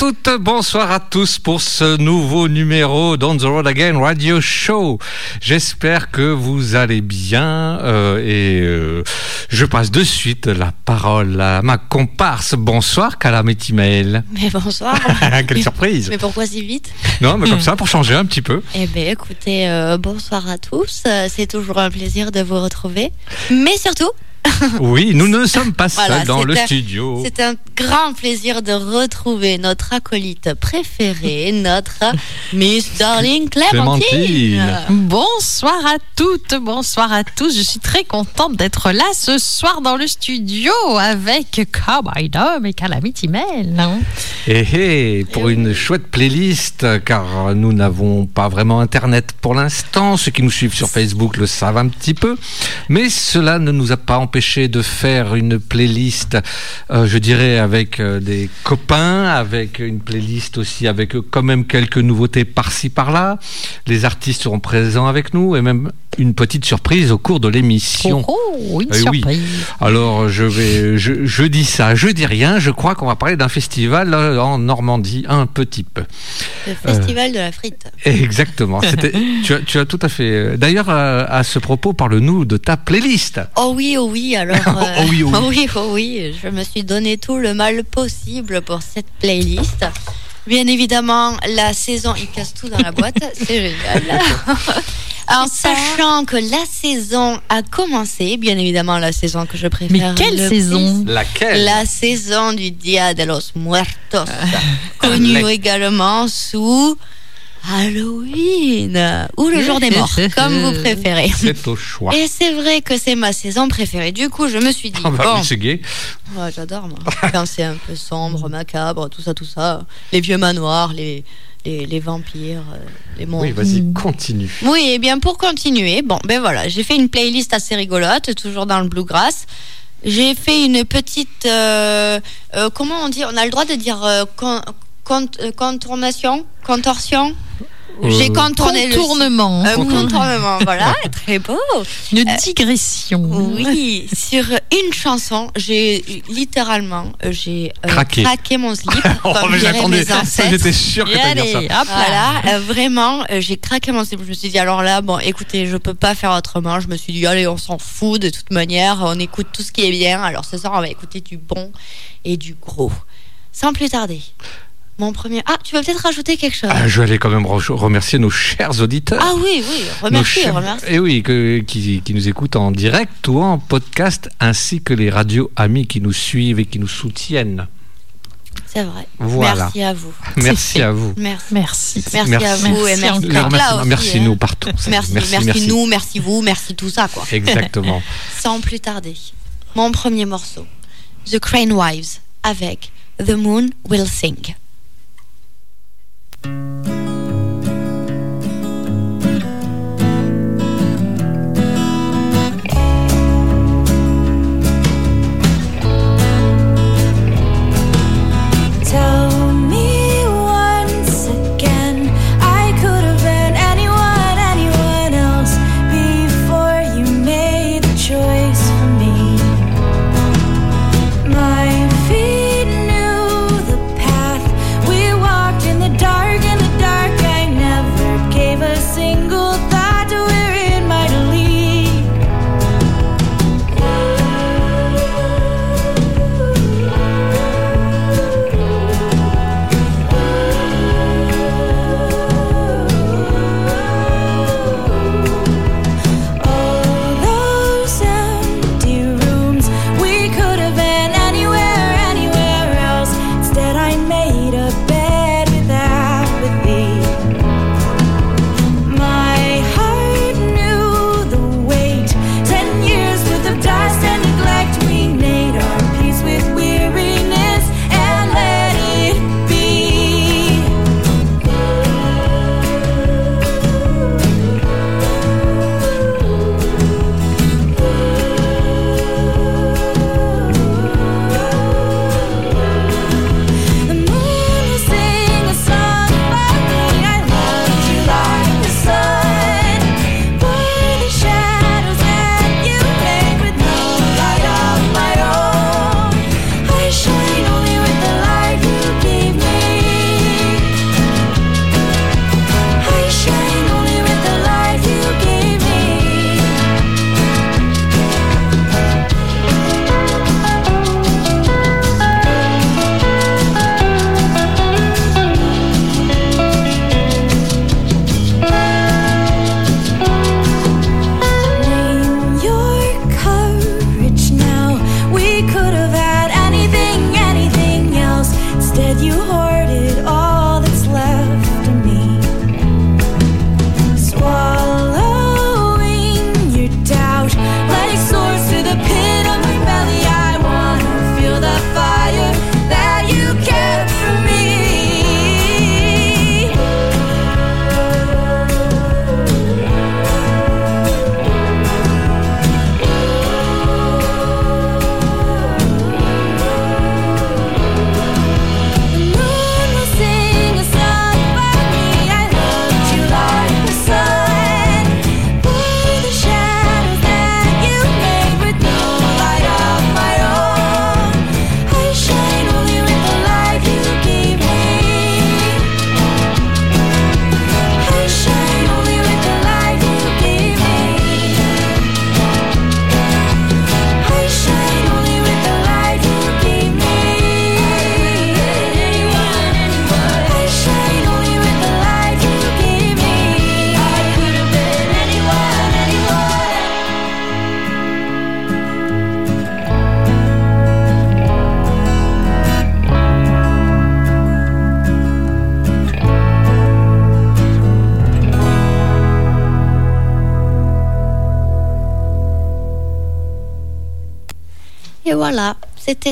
Bonsoir à toutes, bonsoir à tous pour ce nouveau numéro d'On the Road Again Radio Show. J'espère que vous allez bien euh, et euh, je passe de suite la parole à ma comparse. Bonsoir Calamity Mail. Mais bonsoir. Quelle surprise. Mais pourquoi si vite? Non, mais comme ça pour changer un petit peu. Eh bien, écoutez, euh, bonsoir à tous. C'est toujours un plaisir de vous retrouver. Mais surtout, Oui, nous ne sommes pas seuls Voilà, dans le un- studio. c'est un grand plaisir de retrouver notre acolyte préféré, notre Miss Darling Clémentine. Clémentine. Bonsoir à toutes, bonsoir à tous. Je suis très contente d'être là ce soir dans le studio avec Cowboy Dom et Calamity Mel. Et hey, pour Eh une chouette playlist, car nous n'avons pas vraiment Internet pour l'instant. Ceux qui nous suivent sur Facebook le savent un petit peu. Mais cela ne nous a pas empêché de faire une playlist, euh, je dirais, avec euh, des copains, avec une playlist aussi avec euh, quand même quelques nouveautés par-ci par-là. Les artistes seront présents avec nous et même une petite surprise au cours de l'émission. Oh, oh, une Eh oui. surprise. Alors je vais, je, je dis ça, je dis rien. Je crois qu'on va parler d'un festival en Normandie, un petit peu. Le festival de la frite. Exactement. Tu, as, tu as tout à fait. D'ailleurs, euh, à ce propos, parle-nous de ta playlist. Oh oui, oh oui, alors. Oh oui, oh oui. oh oui, oh oui, je me suis donné tout le mal possible pour cette playlist. Bien évidemment, la saison, il casse tout dans la boîte, c'est génial. En sachant que la saison a commencé, bien évidemment la saison que je préfère. Mais quelle le saison Laquelle La saison du Dia de los Muertos, Ah. connue également sous Halloween ou le jour des morts, comme vous préférez. C'est au choix. Et c'est vrai que c'est ma saison préférée. Du coup, je me suis dit, Ah bah bon, c'est gay. Ouais, j'adore moi. Quand c'est un peu sombre, macabre, tout ça, tout ça. Les vieux manoirs, les, les, les vampires, euh, les monstres. Oui, vas-y, continue. Oui, et bien pour continuer, bon, ben voilà, j'ai fait une playlist assez rigolote, toujours dans le bluegrass. J'ai fait une petite, euh, euh, comment on dit, on a le droit de dire con- euh, contournation, contorsion. J'ai Euh, contourné le Contournement. Euh, contournement, voilà, très beau. Une digression. Oui, sur une chanson, j'ai littéralement, j'ai euh, Craqué. mon slip, Oh, comme mais diraient j'attendais. mes Ça. J'étais sûr que t'allais dire ça. hop là. Voilà, euh, vraiment, euh, j'ai craqué mon slip. Je me suis dit, alors là, bon, écoutez, je peux pas faire autrement. Je me suis dit, allez, on s'en fout de toute manière. On écoute tout ce qui est bien. Alors ce soir, on va écouter du bon et du gros. Sans plus tarder, mon premier. Ah, tu vas peut-être rajouter quelque chose. Ah, je vais aller quand même re- remercier nos chers auditeurs. Ah oui, oui, Nos remercie, chers- remercie. Et oui, que- qui, qui nous écoutent en direct ou en podcast, ainsi que les radios amis qui nous suivent et qui nous soutiennent. C'est vrai. Voilà. Merci à vous. Merci à vous. Merci. Merci. Merci, Merci. à vous et Merci merci aussi, merci hein. nous partout. Merci, merci, nous, merci vous, merci tout ça, quoi. Exactement. Sans plus tarder, mon premier morceau, The Crane Wives, avec The Moon Will Sing. Thank you.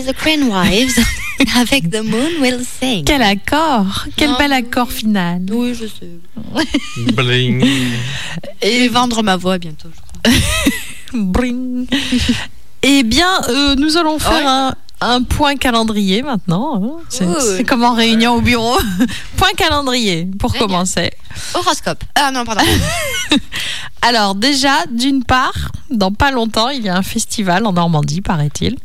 The Crane Wives avec The Moon Will Sing. Quel accord Quel Non. bel accord final Oui, je sais. Bling. Je vais vendre ma voix bientôt. je crois. Bring. Eh bien, euh, nous allons faire un, un point calendrier maintenant. hein. C'est comme en réunion au bureau. point calendrier pour Génial. commencer. Horoscope. Ah non, pardon. Alors déjà, d'une part, dans pas longtemps, il y a un festival en Normandie, paraît-il.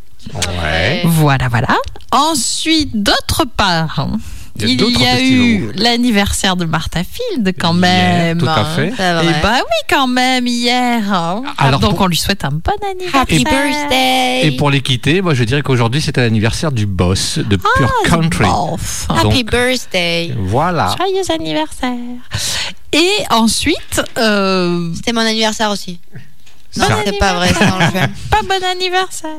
Voilà, voilà. Ensuite, d'autre part, Il y a il y a eu l'anniversaire de Martha Field quand Hier, même. tout à fait. C'est vrai. Et bah oui, quand même, hier. hein. Alors, Donc pour- on lui souhaite un bon anniversaire. Happy birthday. Et pour les quitter, moi je dirais qu'aujourd'hui c'était l'anniversaire du boss de Pure Country. Happy birthday. Voilà. Joyeux anniversaire. Et ensuite, euh, C'était mon anniversaire aussi. Non, c'est pas vrai, c'est dans le film. pas bon anniversaire.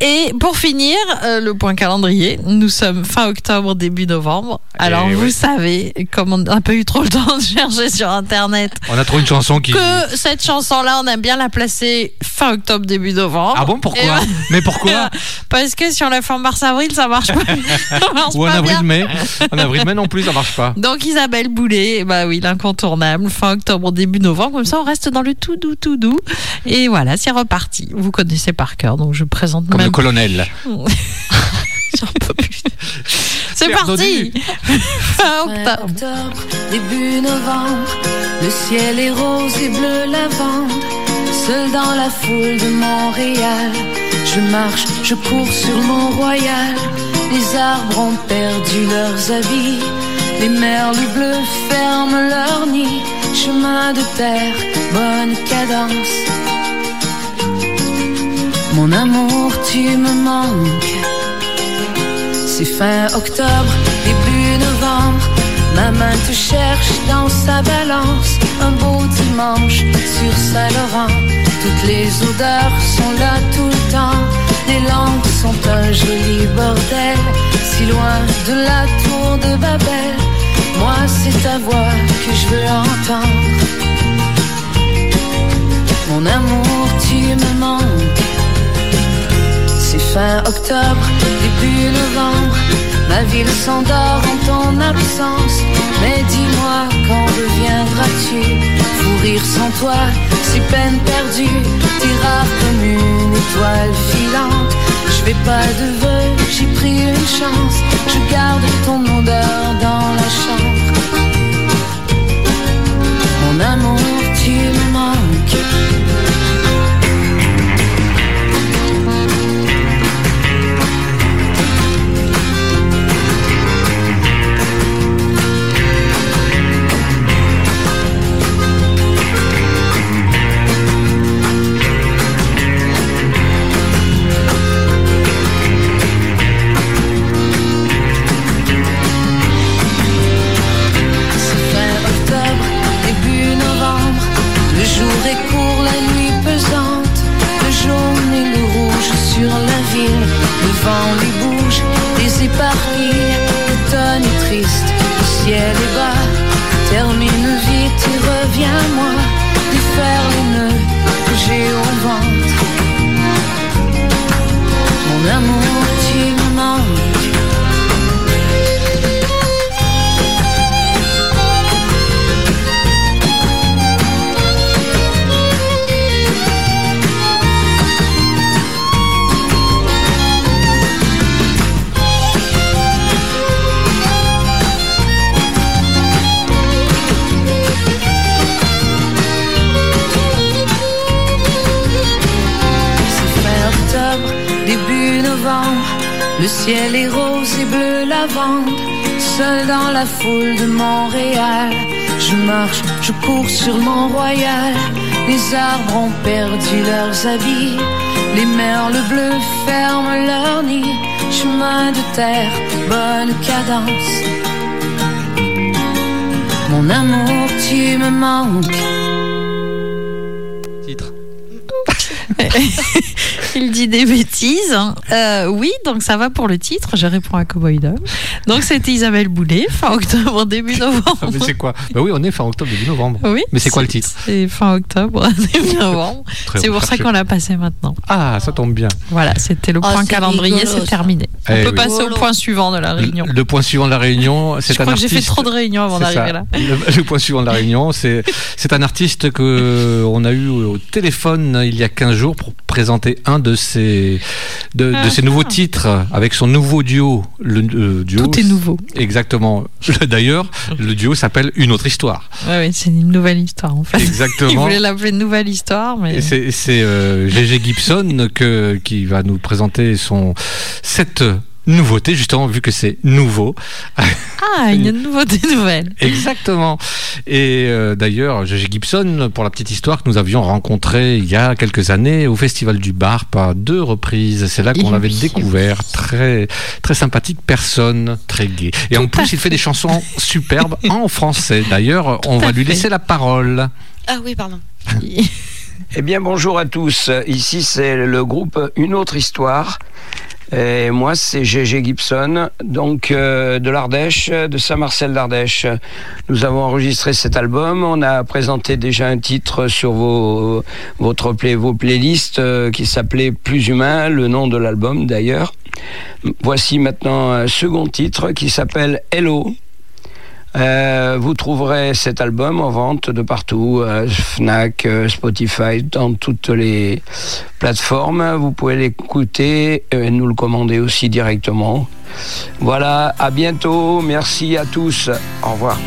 Et pour finir, euh, le point calendrier, nous sommes fin octobre, début novembre. Alors Eh vous oui. savez, comme on n'a pas eu trop le temps de chercher sur Internet, On a trouvé une chanson qui. que cette chanson-là, on aime bien la placer fin octobre, début novembre. Ah bon Et pourquoi. Mais pourquoi Parce que si on la fait en mars-avril, ça marche pas. ça marche Ou en pas bien. avril-mai En avril-mai non plus ça marche pas. Donc Isabelle Boulet, bah oui, l'incontournable, fin octobre, début novembre, comme ça on reste dans le tout doux, tout doux. Et voilà, c'est reparti. Vous connaissez par cœur, donc je présente Comme le colonel. J'en peux plus. C'est parti Fin Fin octobre. octobre, début novembre, le ciel est rose et bleu lavande. Seul dans la foule de Montréal, je marche, je cours sur Mont-Royal. Les arbres ont perdu leurs habits, les merles bleus ferment leur nid. Chemin de terre, bonne cadence. Mon amour, tu me manques. C'est fin octobre, début novembre. Ma main te cherche dans sa balance. Un beau dimanche sur Saint-Laurent. Toutes les odeurs sont là tout le temps. Les langues sont un joli bordel. Si loin de la tour de Babel. Moi, c'est ta voix que je veux entendre. Mon amour, tu me manques. Fin octobre, début novembre. Ma ville s'endort en ton absence. Mais dis-moi, quand reviendras-tu? Pour rire sans toi, c'est peine perdue. T'es rare comme une étoile filante. Je fais pas de vœux, j'ai pris une chance. Je garde ton odeur dans la chambre. Mon amour, Le Le ciel est rose et bleu lavande. Seul dans la foule de Montréal. Je marche, je cours sur Mont-Royal. Les arbres ont perdu leurs habits. Les merles bleus ferment leur nid. Chemin de terre, bonne cadence. Mon amour, tu me manques. Titre. il dit des bêtises. Euh, oui, donc ça va pour le titre. Je réponds à Cowboy Dom. Donc c'était Isabelle Boulet, fin octobre, début novembre. Ah, mais c'est quoi? Bah oui, on est fin octobre, début novembre. Oui. Mais c'est quoi le titre? C'est fin octobre, début novembre. C'est pour ça qu'on l'a passé maintenant. Ah, ça tombe bien. Voilà, c'était le Oh, point calendrier, c'est terminé. On Eh peut oui. passer au point suivant de la réunion. Le, le point suivant de la réunion, c'est Je un crois que j'ai artiste. fait trop de réunions avant d'arriver là. Le, le point suivant de la réunion, c'est c'est un artiste que on a eu au téléphone il y a 15 jours pour présenter un de ses de, de Ah, ses nouveaux titres avec son nouveau duo. Le euh, duo. Tout est nouveau. Exactement. D'ailleurs, le duo s'appelle Une autre histoire. Ouais, ouais, c'est une nouvelle histoire en fait. Il Exactement. voulait l'appeler Nouvelle Histoire, mais c'est c'est, euh, GG Gibson que, qui va nous présenter son cette nouveauté justement vu que c'est nouveau. ah, une nouveauté nouvelle. Exactement. Et euh, d'ailleurs, GG Gibson, pour la petite histoire que nous avions rencontré il y a quelques années au Festival du Barp à deux reprises. C'est là qu'on l'avait oui, découvert. Très, très sympathique personne, très gai. Et en Tout plus, il fait des chansons superbes en français. D'ailleurs, on va lui fait. laisser la parole. Ah oui, pardon. Eh bien, bonjour à tous. Ici, c'est le groupe Une autre histoire. Et moi, c'est GG Gibson, donc euh, de l'Ardèche, de Saint-Marcel d'Ardèche. Nous avons enregistré cet album. On a présenté déjà un titre sur vos, votre play, vos playlists euh, qui s'appelait Plus humain, le nom de l'album d'ailleurs. Voici maintenant un second titre qui s'appelle Hello. Euh, vous trouverez cet album en vente de partout, euh, Fnac, euh, Spotify, dans toutes les plateformes. Vous pouvez l'écouter et nous le commander aussi directement. Voilà, à bientôt. Merci à tous. Au revoir.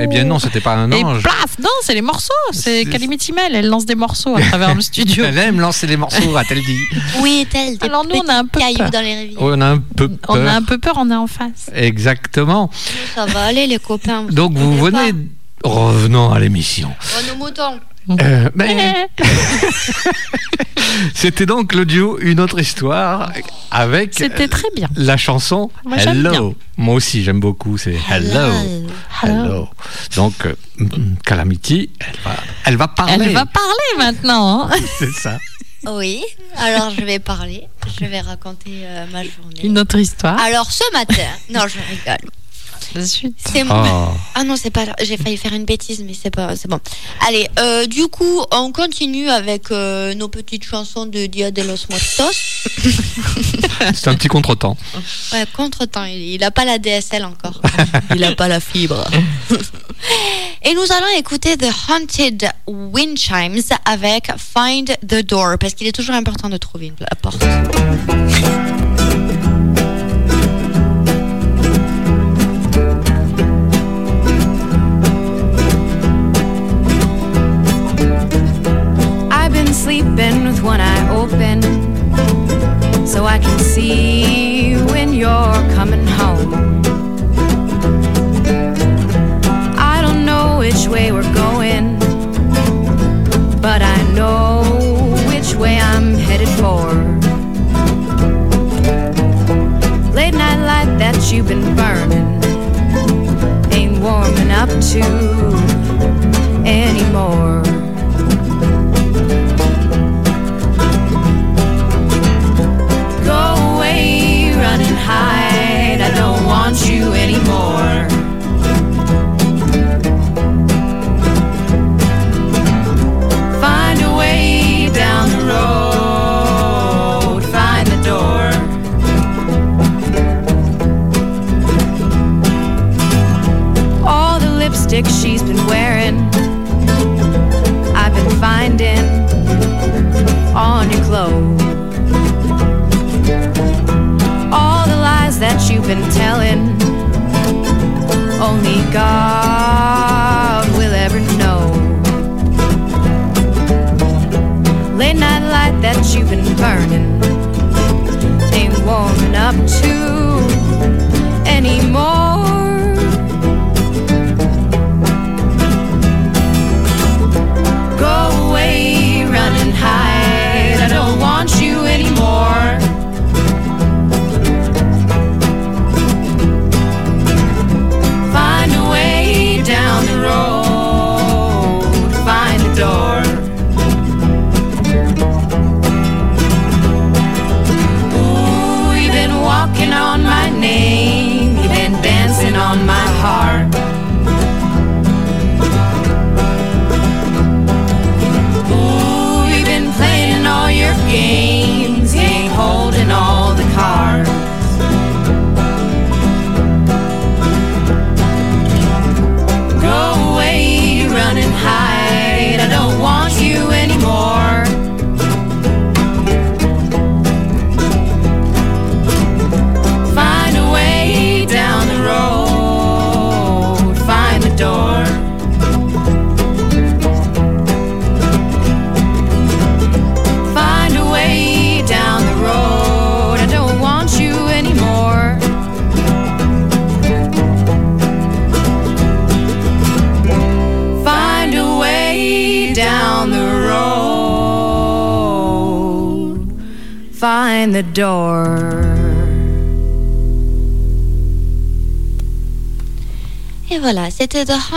Eh bien non, c'était pas un Et ange. plaf Non, c'est les morceaux. C'est C'est- Calimitimel. Elle lance des morceaux à travers le studio. Elle aime lancer les morceaux, a-t-elle dit. Oui, tel des Alors, nous, on a un peu peur. dans les rivières. On a un peu peur. On a un peu peur, on est en face. Exactement. Ça va aller, les copains. Donc vous venez. Revenons à l'émission. Oh, moutons. Euh, mais c'était donc le duo Une autre histoire avec C'était très bien. la chanson Moi, Hello. bien. Moi aussi j'aime beaucoup, c'est Hello. Hello. Donc euh, mm, Calamity, elle va, elle va parler. Elle va parler maintenant. hein. C'est ça. Oui, alors je vais parler. Je vais raconter euh, ma journée. Une autre histoire. Alors ce matin, non, je rigole. Suite. C'est Oh. Ah non, c'est pas. J'ai failli faire une bêtise, mais c'est pas. C'est bon. Allez, euh, du coup, on continue avec euh, nos petites chansons de Dia de los Muertos. C'est un petit contretemps. Ouais, contre-temps, il, il a pas la DSL encore. il a pas la fibre. Et nous allons écouter The Haunted Wind Chimes avec Find the Door, parce qu'il est toujours important de trouver une, la porte. Open so I can see when you're coming home. I don't know which way we're going, but I know which way I'm headed for. Late night light that you've been burning ain't warming up to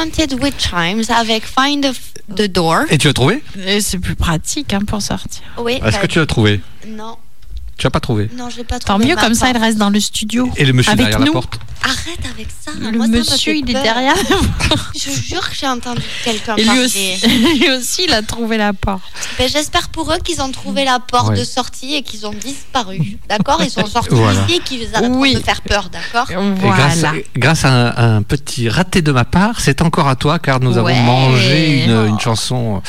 Haunted Witch Chimes avec Find the, Door. Et tu as trouvé? C'est plus pratique hein, pour sortir. Oui. Est-ce bah, que tu as trouvé? Non, Tu as pas trouvé? Non, j'ai pas Tant trouvé mieux, ma comme ça, porte. il reste dans le studio. Et le monsieur Avec derrière nous. la porte Arrête avec ça. Le moi, ça monsieur, fait il est derrière. Je jure que j'ai entendu quelqu'un Et lui parler. aussi, lui aussi, il a trouvé la porte. Ben, J'espère pour eux qu'ils ont trouvé la porte Ouais. de sortie et qu'ils ont disparu. D'accord? Ils sont sortis Voilà. ici et qu'ils arrêtent Oui. de faire peur, d'accord? Grâce, Voilà. grâce à, un, petit raté de ma part, c'est encore à toi car nous Ouais. avons mangé une, une chanson. euh,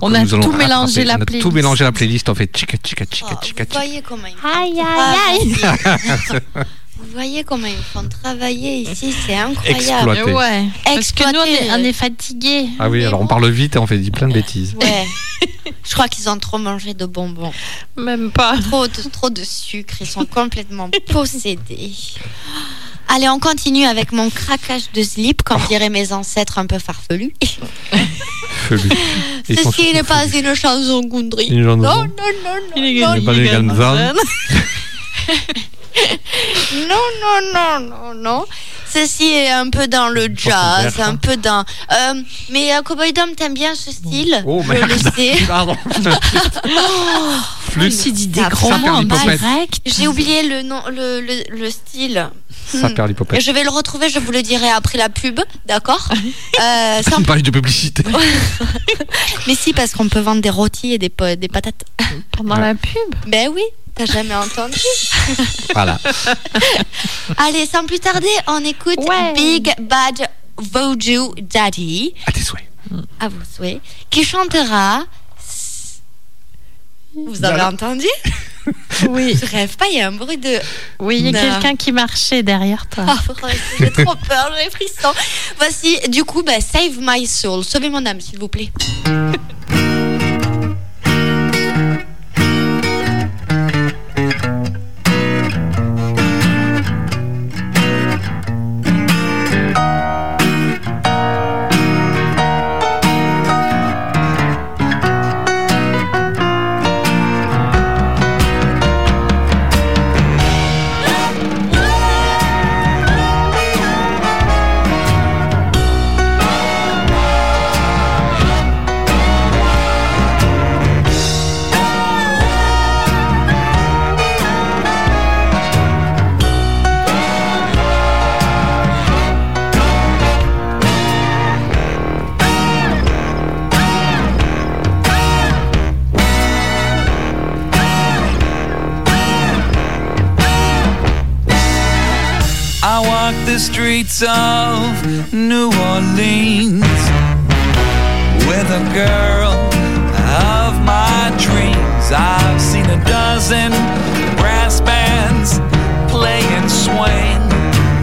On a tout mélangé rattraper. la On a tout playlist. mélangé la playlist. On fait chica chica chica Oh, chica Vous chica. voyez comment me Aïe, aïe, peur. Vous voyez comment ils font travailler ici, c'est incroyable. Exploit. Exploité. Ouais. Parce que nous, on est, on est fatigués. Ah oui, Mais alors on bon. parle vite et on fait dit plein de bêtises. Ouais. Je crois qu'ils ont trop mangé de bonbons. Même pas. Trop de, trop de sucre. Ils sont complètement possédés. Allez, on continue avec mon craquage de slip, comme diraient mes ancêtres un peu farfelus. Ceci n'est pas une chanson chanson. Non, non, non, non. Il est non, Ganzan. zen. Non, non, non, non, non. Ceci est un peu dans le jazz, un peu dans. Euh, mais euh, Cowboy Dom, t'aimes bien ce style? Oh Je le sais. Pardon. Je me suis dit des mots en direct. J'ai oublié le nom, le, le, le style. Ça perd Et l'hypopète. je vais le retrouver, je vous le dirai après la pub, d'accord? Euh, sans- Une page de publicité. Mais si, parce qu'on peut vendre des rôtis et des, po- des patates. Pendant la pub. Ben oui, t'as jamais entendu? Voilà. Allez, sans plus tarder, on écoute Ouais. Big Bad Voodoo Daddy, À tes souhaits. à vos souhaits, qui chantera. Vous avez entendu? Oui. Je rêve pas, il y a un bruit de. Oui, il y a quelqu'un qui marchait derrière toi. Ah, j'ai trop peur, j'ai frisson. Voici, du coup, bah, Save My Soul. Sauvez mon âme, s'il vous plaît. Streets of New Orleans with a girl of my dreams. I've seen a dozen brass bands play and swing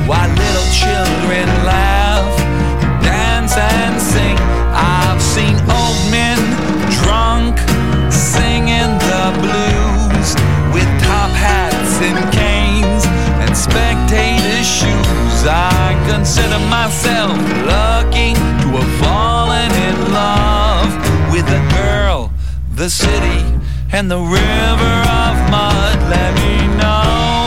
while little children laugh, consider myself lucky to have fallen in love with a girl, the city, and the river of mud. Let me know,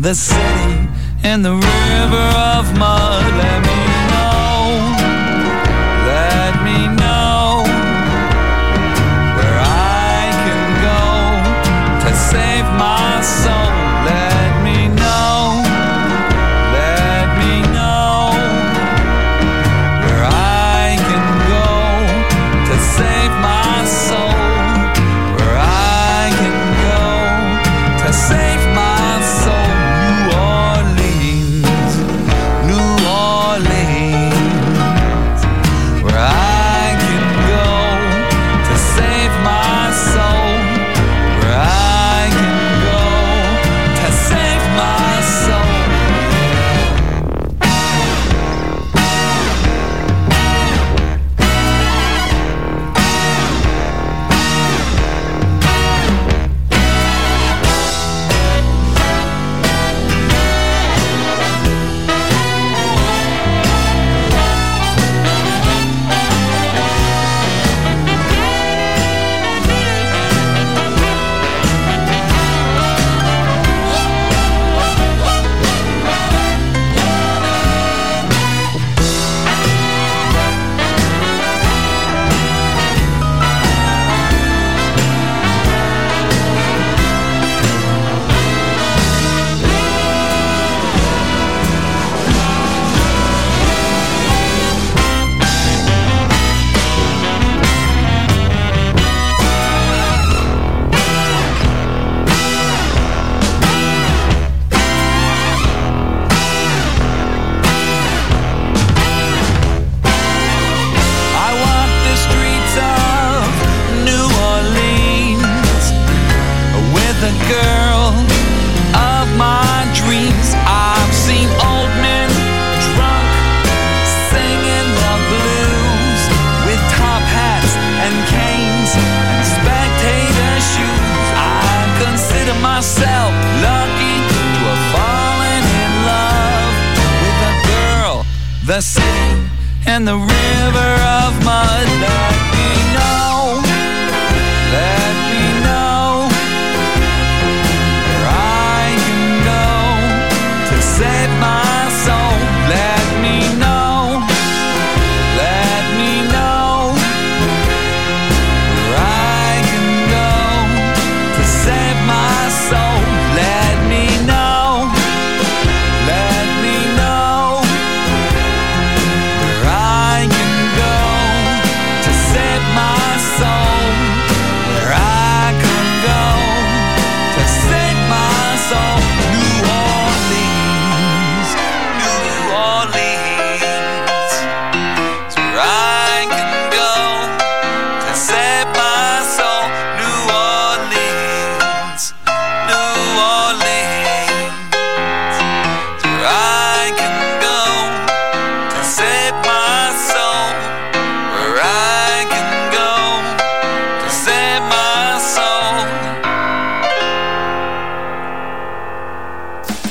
the city, and the river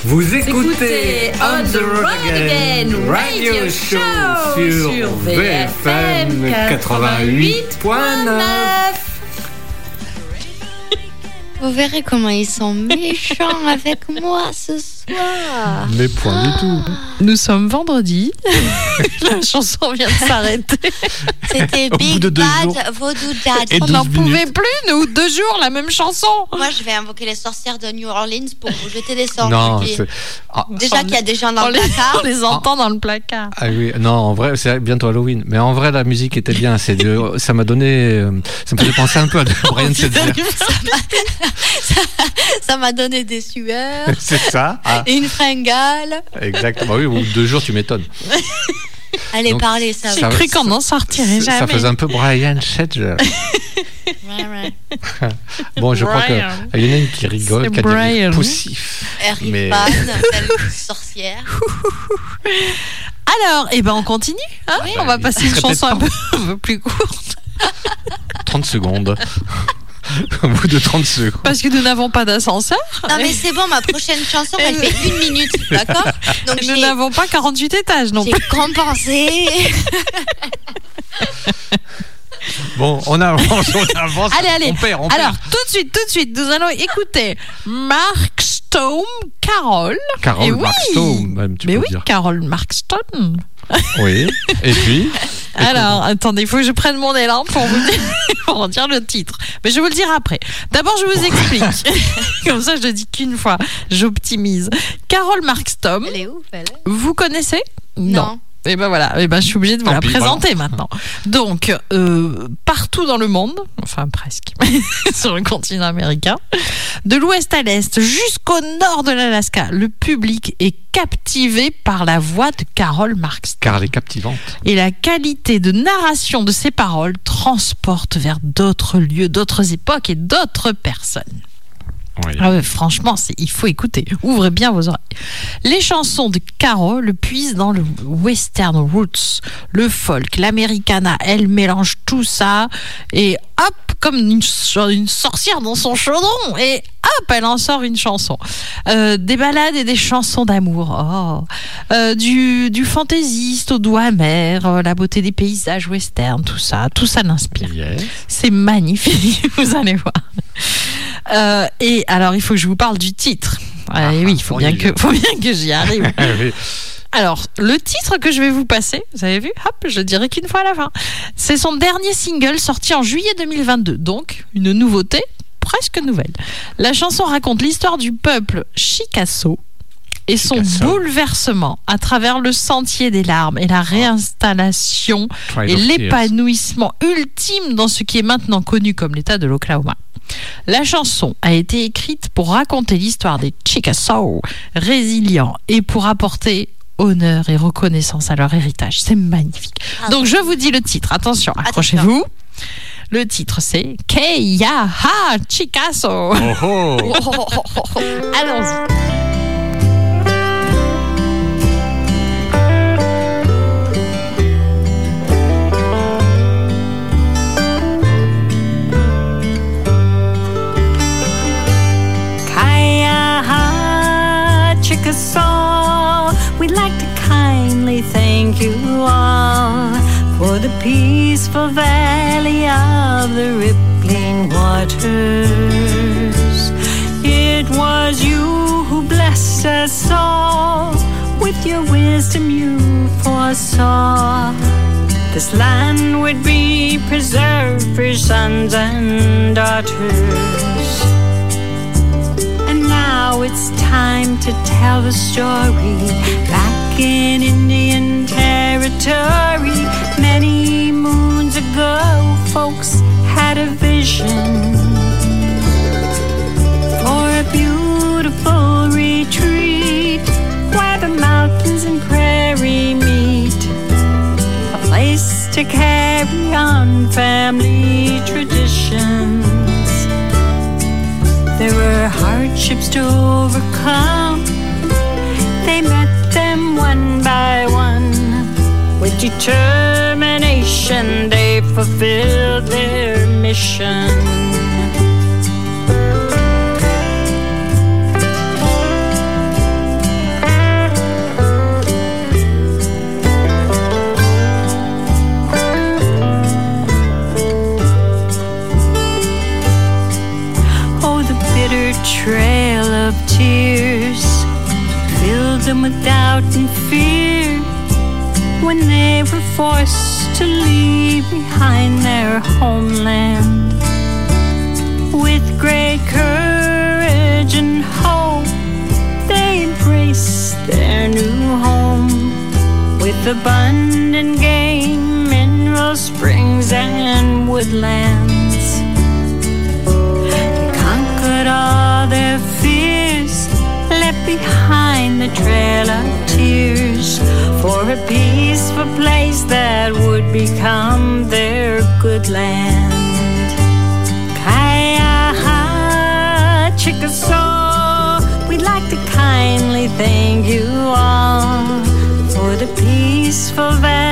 Vous Écoutez On the Road Again Radio Show sur VFM 88.9. Vous verrez comment ils sont méchants avec moi ce soir. Mais point du tout. Nous sommes vendredi. La chanson vient de s'arrêter. C'était Au bout Big de deux jours. Bad Voodoo Dad. Et On 12 n'en pouvait minutes. plus, nous, deux jours, la même chanson. Moi, je vais invoquer les sorcières de New Orleans pour vous jeter des sorts. Non, c'est- ah, Déjà qu'il y a des gens dans on, le les, placard. on les entend dans le placard. ah oui, non, en vrai, c'est bientôt Halloween. Mais en vrai, la musique était bien. C'est de- ça m'a donné, euh, ça me faisait penser un peu à de Brian Setzer. Ça m'a donné des sueurs. C'est ça. Ah, Une fringale. exactement. Oui, au bout de deux jours, tu m'étonnes. Allez, Donc, parlez, ça J'ai va. Ça- cru qu'on n'en sortirait Ça jamais. faisait un peu Brian ouais. Bon, je crois qu'il y en a une qui rigole, C'est qui a des poussifs. Harry Mais- sorcière. Alors, eh ben, on continue. hein Oui. on va passer une chanson un peu, un peu plus courte. 30 secondes. Au bout de 30 secondes. Parce que nous n'avons pas d'ascenseur. Non, mais c'est bon, ma prochaine chanson, elle fait une minute, d'accord Donc, nous j'ai n'avons pas 48 étages non j'ai plus. compensé. Bon, on avance, on avance. Allez, allez. On perd, on Alors, perd. tout de suite, tout de suite, nous allons écouter Mark Stone, Carole. Carole Et oui. Markstone, même, tu Mais peux oui, dire. Carole Mark Stone. Oui. Et puis Alors, attendez, il faut que je prenne mon élan pour vous dire, pour dire le titre. Mais je vais vous le dire après. D'abord, je vous explique. Comme ça, je le dis qu'une fois. J'optimise. Carole Markstom, Elle est ouf, elle. vous connaissez? Non. Et ben voilà, et ben je suis obligée de vous la présenter maintenant. Donc, euh, partout dans le monde, enfin presque, sur le continent américain, de l'ouest à l'est jusqu'au nord de l'Alaska, le public est captivé par la voix de Carole Marks. Car elle est captivante. Et la qualité de narration de ses paroles transporte vers d'autres lieux, d'autres époques et d'autres personnes. Oui. Ah ouais, franchement, il faut écouter. Ouvrez bien vos oreilles. Les chansons de Carole puisent dans le western roots, le folk, l'americana. Elle mélange tout ça et hop, comme une, so- une sorcière dans son chaudron. Et hop, elle en sort une chanson. Euh, des ballades et des chansons d'amour. Oh. Euh, du, du fantaisiste au doigt amer, euh, la beauté des paysages western, tout ça. Tout ça l'inspire. Yes. C'est magnifique, vous allez voir. Euh, et alors, il faut que je vous parle du titre. Ah, et oui, il faut bien, que, vient. faut bien que j'y arrive. Oui. Alors, le titre que je vais vous passer, vous avez vu Hop, je le dirai qu'une fois à la fin. C'est son dernier single sorti en juillet 2022. Donc, une nouveauté presque nouvelle. La chanson raconte l'histoire du peuple Chickasaw et son bouleversement à travers le sentier des larmes et la réinstallation Trial et l'épanouissement ultime dans ce qui est maintenant connu comme l'État de l'Oklahoma. La chanson a été écrite pour raconter l'histoire des Chickasaw, résilients, et pour apporter honneur et reconnaissance à leur héritage. C'est magnifique. Ah, Donc je vous dis le titre, attention, accrochez-vous. Le titre c'est Keyaha Chickasaw. Oh oh. Allons-y. Peaceful valley of the rippling waters. It was you who blessed us all with your wisdom you foresaw. This land would be preserved for sons and daughters. And now it's time to tell the story. Back in Indian territory, many moons ago, folks had a vision for a beautiful retreat where the mountains and prairie meet. A place to carry on family traditions. There were hardships to overcome. Determination, they fulfilled their mission. Oh, the bitter trail of tears filled them with doubt and fear when they were forced to leave behind their homeland. With great courage and hope, they embraced their new home with abundant game, mineral springs, and woodlands. They conquered all their fears, left behind the trail of tears for a peaceful place that would become their good land. Kaya Chickasaw, we'd like to kindly thank you all for the peaceful valley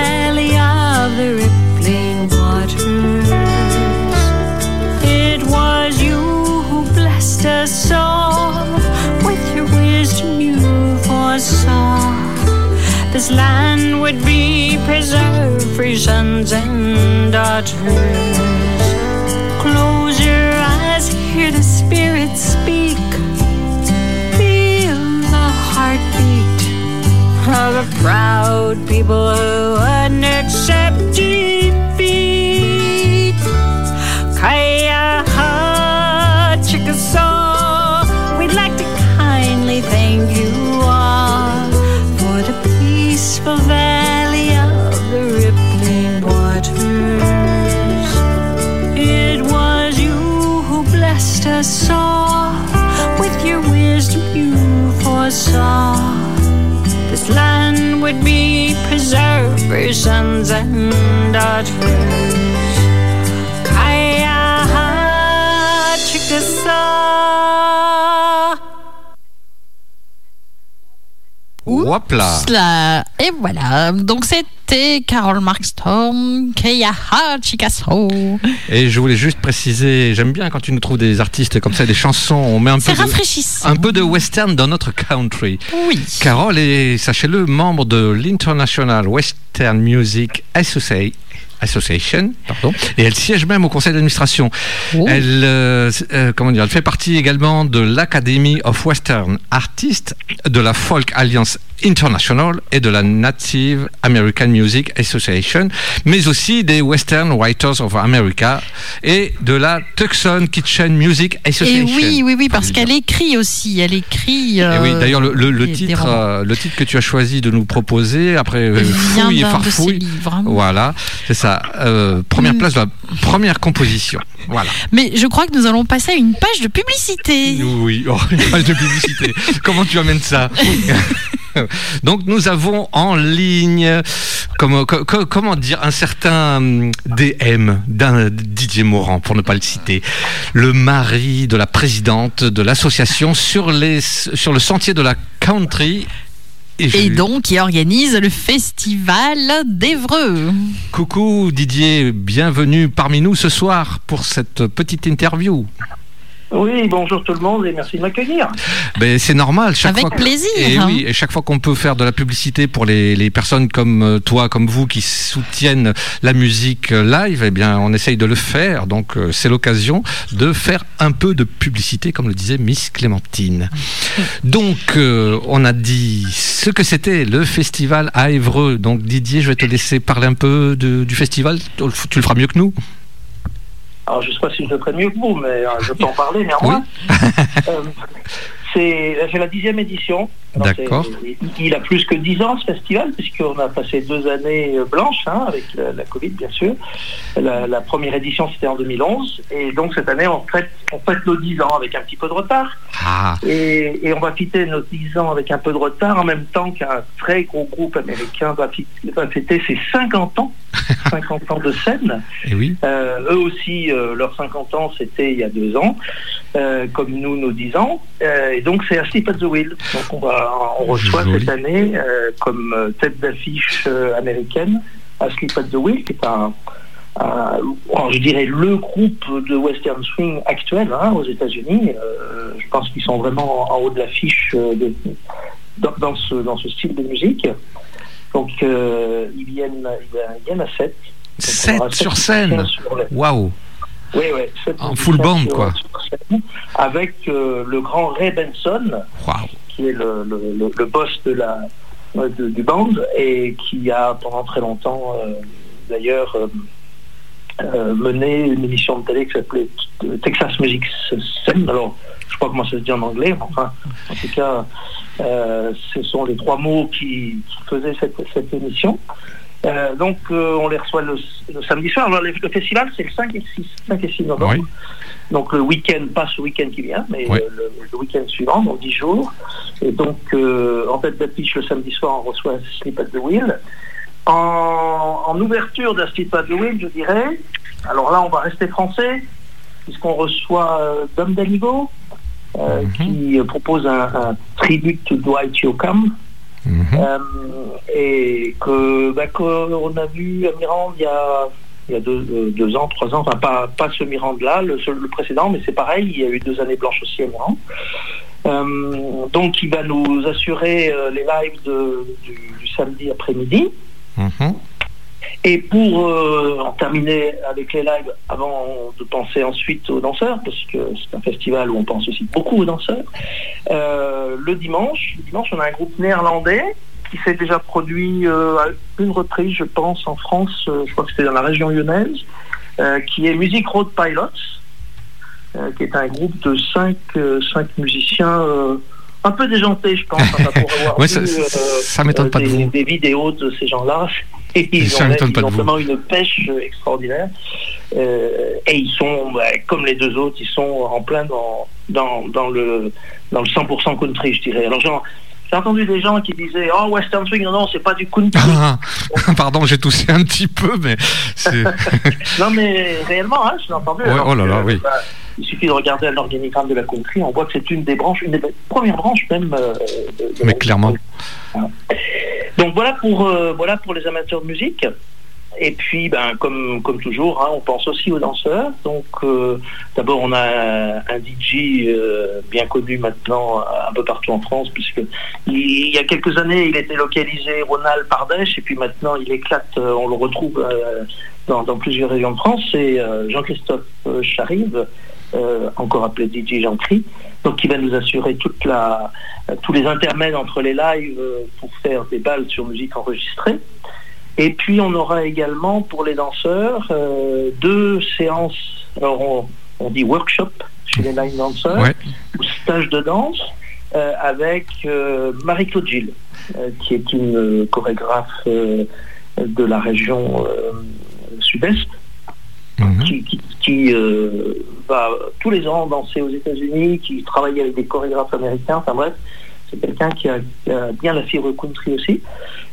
This land would be preserved for your sons and daughters. Close your eyes, hear the Spirit speak. Feel the heartbeat of a proud people who wouldn't foresaw. This land would be preserved for your sons and daughters. Kaya Chickasaw. Hop là. Et voilà. Donc c'était Carol Markstorm, Chickasaw. Et je voulais juste préciser, j'aime bien quand tu nous trouves des artistes comme ça, des chansons, on met un peu, de, un peu de western dans notre country. Oui. Carole est, sachez-le, membre de l'International Western Music Associ- Association, pardon, et elle siège même au conseil d'administration. Oh. Elle, euh, euh, comment dire, elle fait partie également de l'Academy of Western Artists, de la Folk Alliance International et de la Native American Music Association, mais aussi des Western Writers of America et de la Tucson Kitchen Music Et Association. oui, oui, oui, parce qu'elle écrit aussi. Elle écrit. Et euh, oui, d'ailleurs, le, titre, euh, le titre que tu as choisi de nous proposer, après euh, fouille et farfouille, livres. hein. voilà, c'est ça. Euh, première Mm. place de la première composition. Voilà. Mais je crois que nous allons passer à une page de publicité. Oui, oh, une page de publicité. Comment tu amènes ça Donc nous avons en ligne, comment, co- co- comment dire, un certain hum, DM d'un Didier Morand, pour ne pas le citer, le mari de la présidente de l'association sur, les, sur le sentier de la country. Et donc, qui organise le festival d'Evreux. Coucou Didier, bienvenue parmi nous ce soir pour cette petite interview. Oui, bonjour tout le monde et merci de m'accueillir. Ben, c'est normal. Chaque Avec fois que- plaisir, Et hein. oui, et chaque fois qu'on peut faire de la publicité pour les, les personnes comme euh, toi, comme vous, qui soutiennent la musique euh, live, eh bien, on essaye de le faire. Donc, euh, c'est l'occasion de faire un peu de publicité, comme le disait Miss Clémentine. Donc, euh, on a dit ce que c'était le festival à Évreux. Donc, Didier, je vais te laisser parler un peu de- du festival. Tu le feras mieux que nous. Alors je ne sais pas si je le ferai mieux que vous, mais euh, je peux en parler néanmoins. Euh, c'est la dixième édition. D'accord. Il, a plus que dix ans ce festival, puisqu'on a passé deux années euh, blanches, hein, avec la, la Covid bien sûr. La, la première édition c'était en 2011, et donc cette année on fête, on fête nos dix ans avec un petit peu de retard. Ah, Et, et on va fêter nos 10 ans avec un peu de retard en même temps qu'un très gros groupe américain va, fê- va fêter ses 50 ans, 50 ans de scène. et oui. Euh, eux aussi, euh, leurs 50 ans, c'était il y a deux ans, euh, comme nous, nos 10 ans. Euh, et donc c'est à Sleep at the Wheel. Donc on, va, on reçoit Joli. cette année euh, comme tête d'affiche américaine à Sleep at the Wheel, qui est un, je dirais le groupe de western swing actuel hein, aux États-Unis. Je pense qu'ils sont vraiment en haut de l'affiche de- dans, dans ce, dans ce style de musique. Donc ils, viennent, ils viennent à 7. 7 sur scène. Waouh. Oui, oui. En full band, quoi. sur avec euh, le grand Ray Benson, qui est le, le- le- boss de la, de- du band et qui a pendant très longtemps, euh, d'ailleurs, euh, mené une émission de télé qui s'appelait Texas Music Scene. Alors, je sais pas comment ça se dit en anglais, mais enfin, en tout cas, ce sont les trois mots qui, qui faisaient cette, cette émission. Euh, donc, euh, on les reçoit le, le samedi soir. Alors, le, le festival, c'est le 5 et 6, 5 et 6 novembre. Oui. Donc, le week-end, pas ce week-end qui vient, mais Oui. le, le week-end suivant, dans 10 jours. Et donc, euh, en tête d'affiche, le samedi soir, on reçoit Sleep at the Wheel. En, en ouverture de Sleep at the Wheel, je dirais, alors là, on va rester français, puisqu'on reçoit Dom Daligo, Mhm. qui propose un, un tribute to Dwight Yoakam. Mhm. Euh, et que bah, qu'on a vu à Mirande il y a, il y a deux, euh, deux ans, trois ans, enfin pas, pas ce Mirande-là, le, précédent, mais c'est pareil, il y a eu deux années blanches aussi à Mirande. Euh, donc il va nous assurer euh, les lives de- du, du samedi après-midi. Mhm. Et pour euh, en terminer avec les lives, avant de penser ensuite aux danseurs, parce que c'est un festival où on pense aussi beaucoup aux danseurs, euh, le dimanche, le dimanche, on a un groupe néerlandais qui s'est déjà produit euh, à une reprise, je pense, en France, je crois que c'était dans la région lyonnaise, qui est Music Road Pilots, qui est un groupe de cinq, cinq musiciens un peu déjantés, je pense, pour avoir Ouais, vu, ça- ça m'étonne pas de vous. des vidéos de ces gens-là. Et ils Ça ont, ils pas ont vraiment une pêche euh, extraordinaire. Euh, et ils sont, bah, comme les deux autres, ils sont en plein dans, dans, dans le, dans le 100% country, je dirais. Alors, genre, j'ai entendu des gens qui disaient Oh, Western Swing, non, non, c'est pas du country. Ah, pardon, j'ai toussé un petit peu, mais non, mais réellement, hein, je l'ai entendu. Ouais, Alors oh là là, que, oui. bah, il suffit de regarder l'organigramme de la country, on voit que c'est une des branches, une des premières branches même. euh, de- de Mais la clairement. Donc voilà pour, euh, voilà pour les amateurs de musique. Et puis, ben, comme, toujours, hein, on pense aussi aux danseurs. Donc, euh, d'abord, on a un DJ euh, bien connu maintenant un peu partout en France, puisque il, y a quelques années, il était localisé Ronald Pardèche, et puis maintenant, il éclate. on le retrouve dans, dans plusieurs régions de France. C'est Jean-Christophe Charive, euh, encore appelé DJ Jean-Cri, donc qui va nous assurer toute la, tous les intermèdes entre les lives euh, pour faire des balles sur musique enregistrée. Et puis on aura également pour les danseurs euh, deux séances, alors on, on dit workshop chez les line danseurs, Ouais. ou stage de danse, euh, avec euh, Marie-Claude Gilles, qui est une chorégraphe de la région sud-est, Mhm. qui, qui- qui, euh, va tous les ans danser aux États-Unis, qui travaille avec des chorégraphes américains, enfin bref, c'est quelqu'un qui a, qui a bien la fibre country aussi.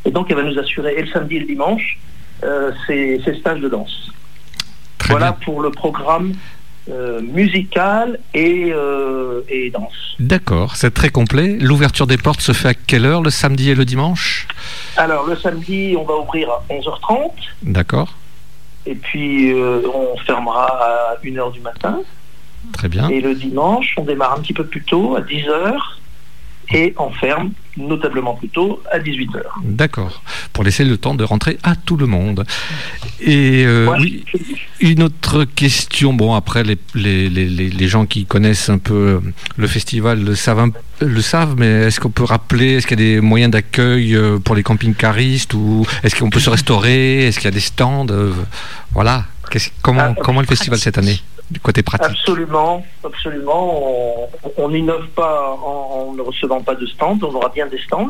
Et donc elle va nous assurer, et le samedi et le dimanche, euh, ces, ces stages de danse. Très voilà bien. pour le programme euh, musical et, euh, et danse. D'accord, c'est très complet. L'ouverture des portes se fait à quelle heure le samedi et le dimanche? Alors le samedi, on va ouvrir à 11h30, D'accord. Et puis euh, on fermera à 1h du matin. Très bien. Et le dimanche, on démarre un petit peu plus tôt, à 10h, et on ferme notablement plus tôt, à 18h. D'accord. Pour laisser le temps de rentrer à tout le monde. Et euh, Ouais. oui, une autre question. Bon, après, les, les, les, les- gens qui connaissent un peu le festival le savent, le savent mais est-ce qu'on peut rappeler, est-ce qu'il y a des moyens d'accueil euh, pour les camping-caristes ou est-ce qu'on peut se restaurer? Est-ce qu'il y a des stands? Euh, Voilà. Comment, Ah, comment est le festival cette année? Du côté pratique Absolument, absolument. On- n'innove pas en, en ne recevant pas de stand. On aura bien des stands.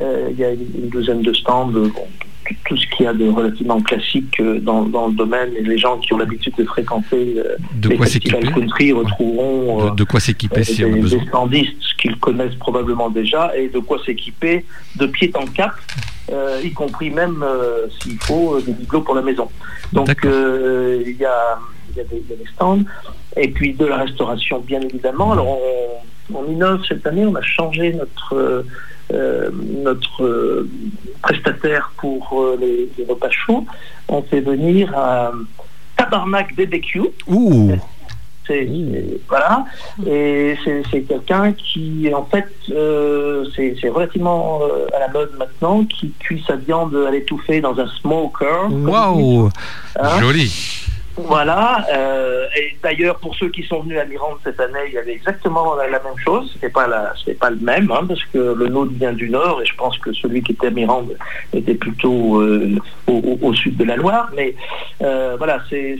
Euh, il y a une, une douzaine de stands. euh, bon, tout, ce qu'il y a de relativement classique euh, dans, dans le domaine et les gens qui ont l'habitude de fréquenter euh, De les quoi festivals s'équiper country retrouveront de, de quoi s'équiper si on a des, besoin des standistes qu'ils connaissent probablement déjà et de quoi s'équiper de pied en cap, euh, y compris même euh, s'il faut euh, des bibelots pour la maison. Donc il y, a, il y a des il y a des stands et puis de la restauration bien évidemment. Alors on, on innove cette année, on a changé notre euh, euh, notre euh, prestataire pour euh, les, les repas chauds. On fait venir un tabarnak BBQ. Ouh C'est, voilà. Et c'est, quelqu'un qui, en fait, euh, c'est, c'est relativement euh, à la mode maintenant, qui cuit sa viande à l'étouffer dans un smoker. Waouh Hein Joli voilà. euh, et d'ailleurs, pour ceux qui sont venus à Mirande cette année, il y avait exactement la, la même chose. C'était pas la, pas le même, hein, parce que le nôtre vient du nord, et je pense que celui qui était à Mirande était plutôt euh, au, sud de la Loire. Mais euh, voilà, c'est,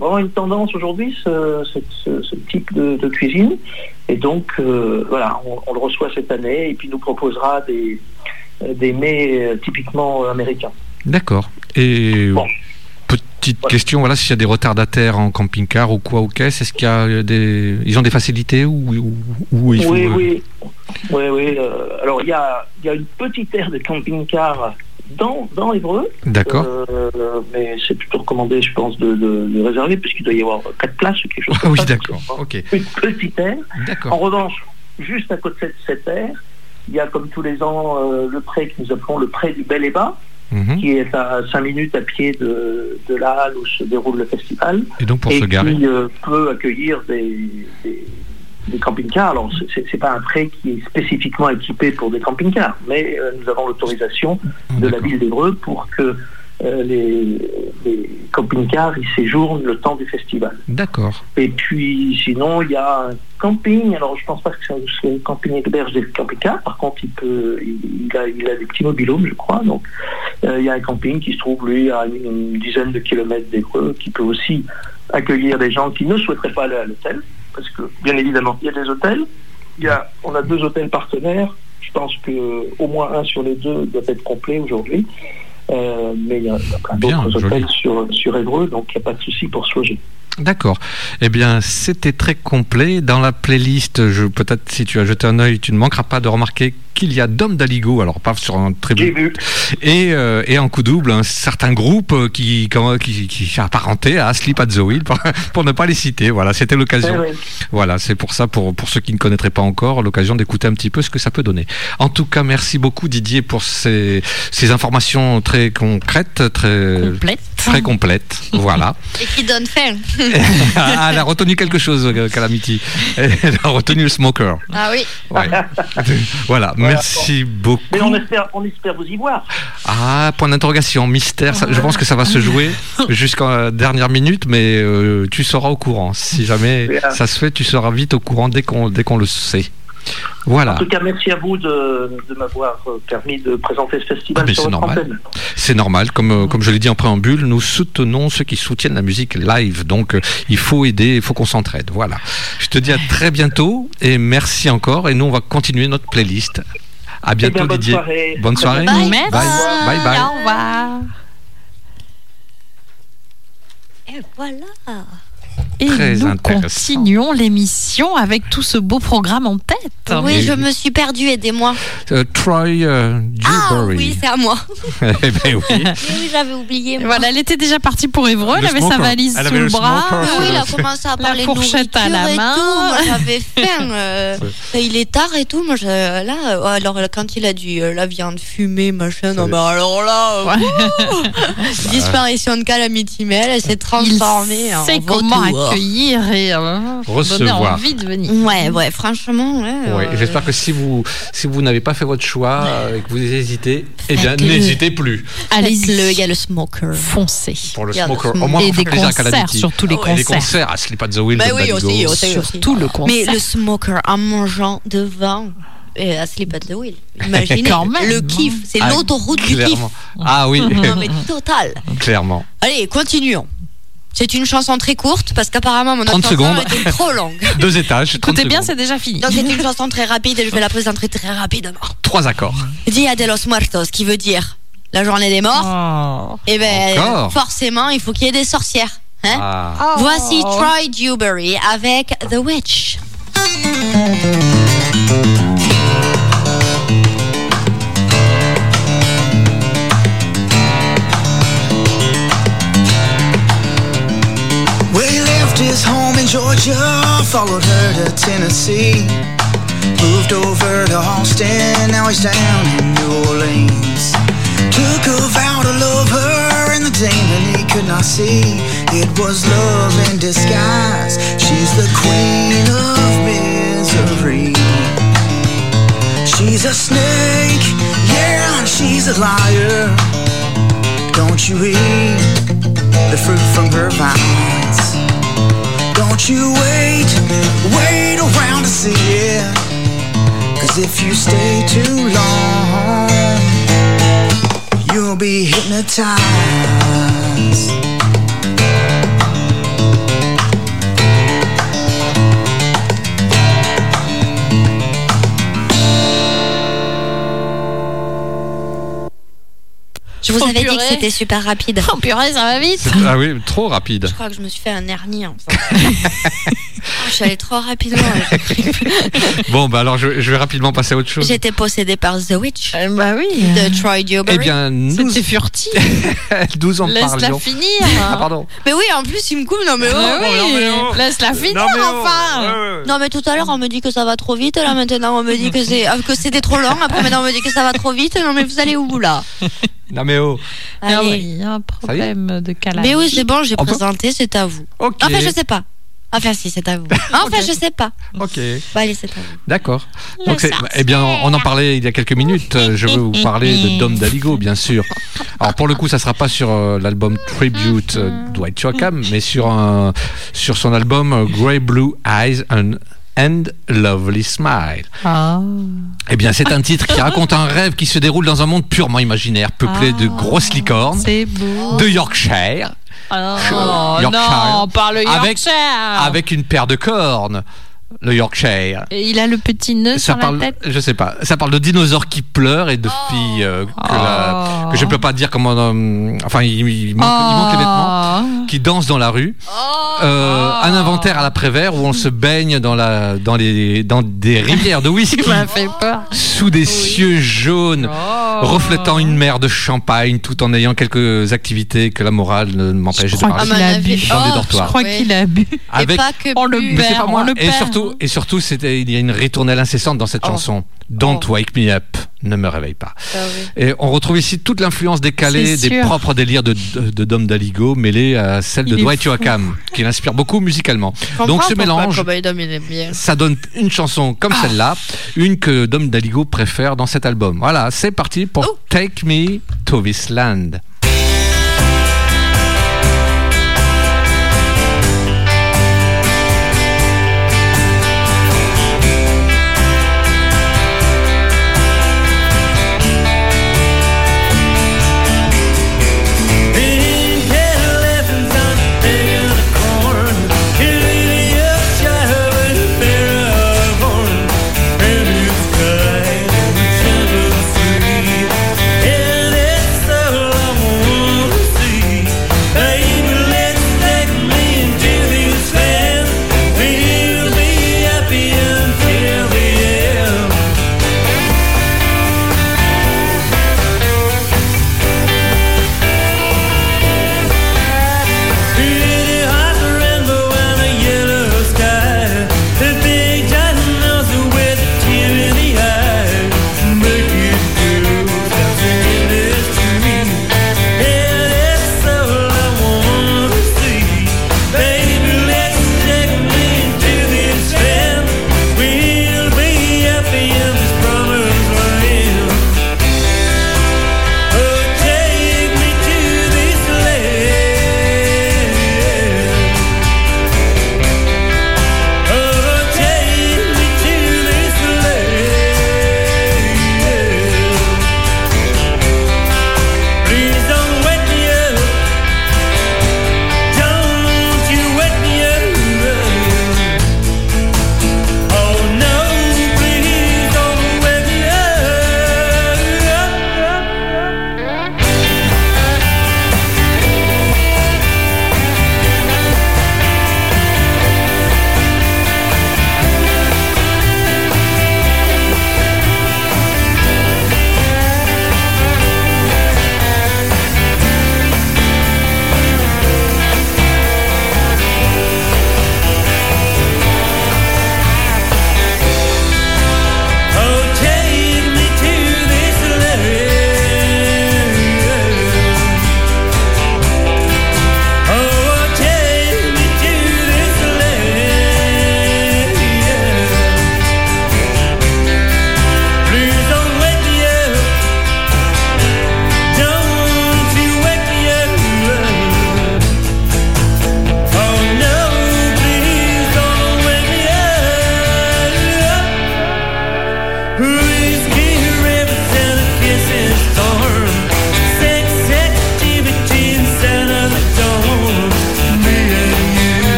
vraiment une tendance aujourd'hui, ce, ce- ce- ce type de, de cuisine. Et donc, voilà, on, on le reçoit cette année, et puis il nous proposera des, des mets typiquement américains. D'accord. Et Bon. Petite Voilà. question, voilà, s'il y a des retardataires en camping-car ou quoi ou qu'est-ce, est-ce qu'il y a des, ils ont des facilités ou, ou, ou il faut Oui, euh, oui. Oui, oui. euh, alors, il y a, y a une petite aire de camping-car dans, dans Évreux. D'accord. Euh, mais c'est plutôt recommandé, je pense, de, de, de réserver, puisqu'il doit y avoir quatre places ou quelque chose Ah comme oui, ça. d'accord. Ok. Une petite aire. En D'accord. revanche, juste à côté de cette aire, il y a comme tous les ans euh, le pré que nous appelons le pré du Bel et Bas, Mhm. qui est à 5 minutes à pied de, de la halle où se déroule le festival Et donc pour et se garer. qui euh, peut accueillir des, des, des camping-cars. Alors, c'est- c'est pas un prêt qui est spécifiquement équipé pour des camping-cars, mais euh, nous avons l'autorisation de la ville d'Evreux pour que euh, les, les camping-cars y séjournent le temps du festival. D'accord. Et puis, sinon, il y a un camping. Alors, je pense pas que c'est un camping héberge des camping-cars. Par contre, il peut, il, il a, il a des petits mobilhomes, je crois. Donc, euh, il y a un camping qui se trouve, lui, à une, une dizaine de kilomètres d'Evreux, qui peut aussi accueillir des gens qui ne souhaiteraient pas aller à l'hôtel. Parce que, bien évidemment, il y a des hôtels. Il y a, on a deux hôtels partenaires. Je pense que au moins un sur les deux doit être complet aujourd'hui. Euh, mais il y a, plein d'autres hôtels sur, sur Évreux, donc il n'y a pas de souci pour se loger. D'accord. Eh bien, c'était très complet. Dans la playlist, je, peut-être si tu as jeté un œil, tu ne manqueras pas de remarquer qu'il y a Dom Daligo, alors pas sur un très bon- et, euh, et en coup double, un certain groupe euh, qui, qui, qui apparenté à Sleep at the Wheel, pour, pour ne pas les citer. Voilà, c'était l'occasion. Eh oui. Voilà, c'est pour ça, pour, pour ceux qui ne connaîtraient pas encore, l'occasion d'écouter un petit peu ce que ça peut donner. En tout cas, merci beaucoup Didier pour ces, ces informations très concrètes, très, Complète. très complètes. Voilà. Et qui donne faim. Ah, elle a retenu quelque chose, euh, Calamity. Elle a retenu le smoker. Ah oui. Ouais. voilà, merci beaucoup. Mais on espère, on espère vous y voir. Ah, point d'interrogation, mystère. ça- je pense que ça va se jouer jusqu'à la dernière minute, mais euh, tu seras au courant. Si jamais Bien. ça se fait, tu seras vite au courant dès qu'on dès qu'on le sait. En Voilà, tout cas, merci à vous de, de m'avoir euh, permis de présenter ce festival Ah, sur votre normal. antenne. c'est normal. Comme, euh, comme je l'ai dit en préambule, nous soutenons ceux qui soutiennent la musique live. Donc, euh, il faut aider, il faut qu'on s'entraide. Voilà. Je te dis à très bientôt et merci encore. Et nous, on va continuer notre playlist. À Eh bientôt, bien, bonne Didier. soirée. Bonne soirée. Bye. Merci. Bye. Bye bye. Au revoir. Et voilà. Et Très nous continuons l'émission avec tout ce beau programme en tête. Oui, Et- je me suis perdue, aidez-moi. Euh, Troy euh, Ah Dewberry. oui, c'est à moi. Eh ben oui. Oui, j'avais oublié. moi. Voilà, elle était déjà partie pour Évreux, elle Le avait sa valise Elle sous avait le le bras. smoker. Oui, il a commencé à parler fourchette de à la nourriture et main. j'avais faim. euh, il est tard et tout. Moi, je- là, euh, alors quand il a dit euh, la viande fumée, machin, non, mais alors là, euh, wouh, disparition de Calamity Mail, elle s'est transformée en sait comment. Accueillir et euh, Recevoir. envie de venir. Ouais, ouais, franchement. Ouais, Ouais, euh, J'espère que si vous, si vous n'avez pas fait votre choix euh, et que vous hésitez, eh bien, n'hésitez plus Allez-y, il y a le smoker. foncez. pour le smoker. smoke. Au moins, Et pour des concerts, surtout les Et les concerts. concerts à Sleep at the Wheel Bah oui, aussi, aussi. Surtout le concert. Mais le smoker en mangeant devant euh, à Sleep at the Wheel. Imaginez Quand même, le kiff, c'est Ah, l'autoroute du kiff. Clairement. Ah oui, Non mais total. clairement. Allez, continuons. C'est une chanson très courte parce qu'apparemment mon autre 30 chanson secondes. était trop longue. Deux étages, 30 Écoutez bien, c'est déjà fini. Donc c'est une chanson très rapide et je vais la présenter très rapidement. Trois accords. Dia de los Muertos, qui veut dire la journée des morts. Oh. Et ben Encore forcément, il faut qu'il y ait des sorcières. Hein Ah. Voici Troy Dewberry avec The Witch. Georgia, followed her to Tennessee. Moved over to Austin, now he's down in New Orleans. Took a vow to love her, and the demon he could not see. It was love in disguise. She's the queen of misery. She's a snake, yeah, and she's a liar. Don't you eat the fruit from her vines. Don't you wait, wait around to see it. Cause if you stay too long, you'll be hypnotized. Je vous Oh, avais dit que c'était super rapide. Oh purée, ça va vite. Ah oui, trop rapide. Je crois que je me suis fait un hernie en fait. Oh, je suis allée trop rapidement. Bon, bah alors je, je vais rapidement passer à autre chose. J'étais possédée par The Witch Euh, bah oui. de Troy Dewberry. Eh bien, nous, C'était furtif. nous en Laisse-la parlions. finir. Ah, pardon. Mais oui, en plus, il me coupe. Non, mais oh. Oui, non, mais oh. laisse-la finir Non, mais oh, enfin. Non, mais tout à l'heure, on me dit que ça va trop vite. Là, maintenant, on me dit que c'est euh, que c'était trop long. Après, maintenant, on me dit que ça va trop vite. Non, mais vous allez où, là? Non mais oh. Ah Allez. oui, il y a un problème de calage. Mais oui, c'est bon, j'ai présenté, c'est à vous. Ok. Enfin, je sais pas. Enfin, si, c'est à vous. Enfin, je sais pas. Ok. Bah, allez, c'est à vous. D'accord. Donc c'est, eh bien, on en parlait il y a quelques minutes. Euh, Je veux vous parler de Dom Daligo, bien sûr. Alors pour le coup, ça sera pas sur euh, l'album Tribute euh, Dwight Yoakam, mais sur un, sur son album Grey Blue Eyes and, and Lovely Smile. Ah. Eh bien, c'est un titre qui raconte un rêve qui se déroule dans un monde purement imaginaire, peuplé de grosses licornes, C'est beau. de Yorkshire, Oh, Yorkshire. non, par le Avec- Yorkshire. avec une paire de cornes. Le Yorkshire. Et il a le petit nœud Ça sur parle, la tête. je sais pas. Ça parle de dinosaures qui pleurent et de filles euh, que, la- Oh. que je peux pas dire comment. euh, enfin, il, il manque, il manque les vêtements. Oh. Qui dansent dans la rue. Euh, un inventaire à l'après-vert où on se baigne dans la, dans les, dans des rivières de whisky m'as fait peur. sous des cieux jaunes. Oh. Reflétant une mer de champagne, tout en ayant quelques activités que la morale ne m'empêche de crois parler. qu'il a bu. Oh. Je crois qu'il a bu. Avec, Et pas que on le bu. mais c'est perd, pas moi. on le Et perd. Surtout, et surtout, c'était, il y a une ritournelle incessante dans cette Oh. chanson. Don't Oh. wake me up, ne me réveille pas. Ah oui. Et on retrouve ici toute l'influence décalée des propres délires de, de, de Dom Daligo mêlée à celle de Il Dwight. Yoakam, qui l'inspire beaucoup musicalement. Donc ce mélange, ça donne une chanson comme Ah. celle-là, une que Dom Daligo préfère dans cet album. Voilà, c'est parti pour Oh. Take Me to This Land.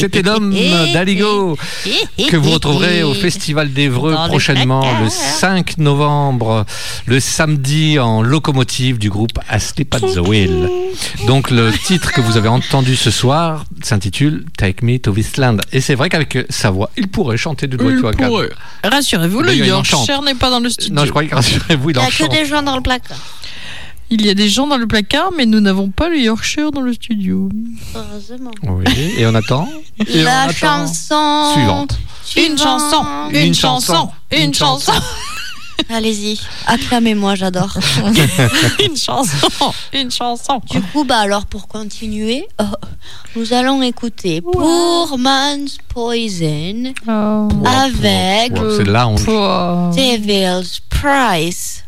C'était l'homme d'Aligo que vous retrouverez au Festival d'Evreux prochainement le placard. 5 novembre, le samedi en locomotive du groupe Asleep at the Wheel. Donc le titre que vous avez entendu ce soir s'intitule Take Me to This Land. Et c'est vrai qu'avec sa voix, il pourrait chanter du à quatre. Rassurez-vous, le il. Yorkshire n'est pas dans le studio. Non, je croyais que rassurez-vous, il Il n'y en a que des gens dans le placard. Il y a des gens dans le placard, mais nous n'avons pas le Yorkshire dans le studio. Heureusement. Oui, et on attend. Et on La attend. chanson Suivante. Une chanson, une, Une chanson, chanson, une chanson, Allez-y, acclamez-moi, j'adore. une chanson, une chanson. Du coup, bah alors pour continuer, euh, nous allons écouter Poor Man's Poison Oh. avec c'est là on. Devil's Price.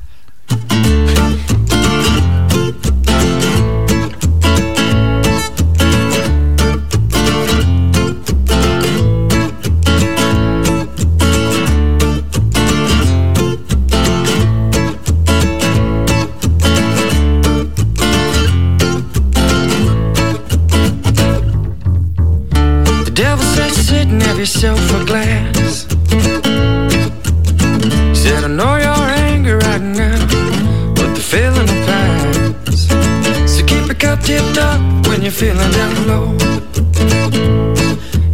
Tipped up when you're feeling down low.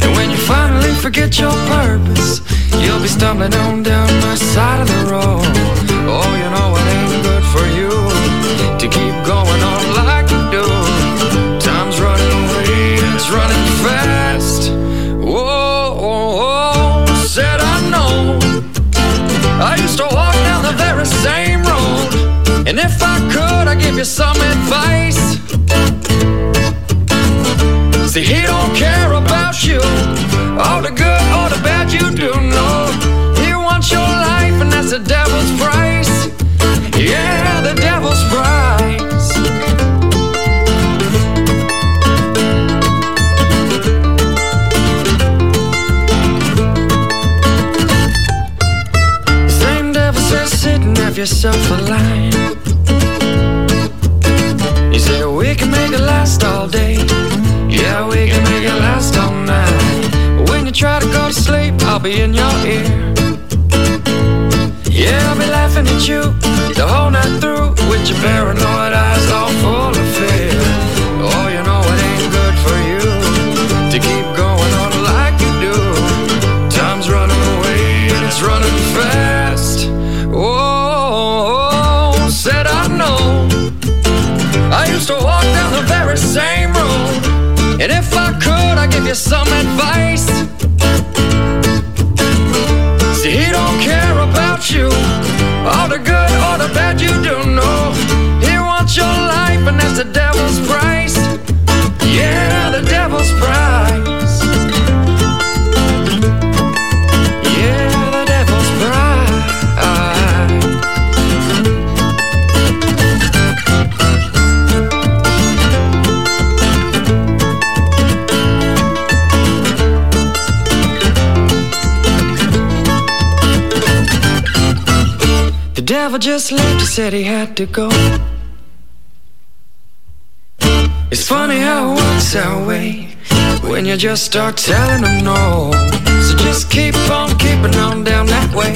And when you finally forget your purpose, you'll be stumbling on down the side of the road. Oh, you know it ain't good for you to keep going on like you do. Time's running away, it's running fast. Whoa, whoa, whoa, said I know. I used to walk down the very same road, and if I could, I'd give you some advice. See, he don't care about you, all the good or the bad you do know. He wants your life, and that's the devil's price. Yeah, the devil's price. Same devil says sit and have yourself a line. You say we can make it last all day. I'll be in your ear. Yeah, I'll be laughing at you the whole night through with your paranoid eyes all full of fear. Oh, you know it ain't good for you to keep going on like you do. Time's running away and it's running fast. Oh, oh said I know. I used to walk down the very same road. And if I could, I'd give you some advice. Just left, he said he had to go. It's funny how it works that way when you just start telling them no. So just keep on keeping on down that way.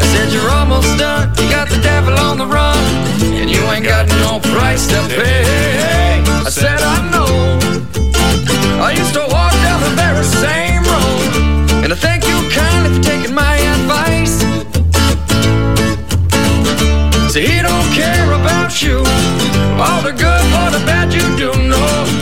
I said you're almost done, you got the devil on the run, and you ain't got no price to pay. I said I you, all the good or the bad you do know.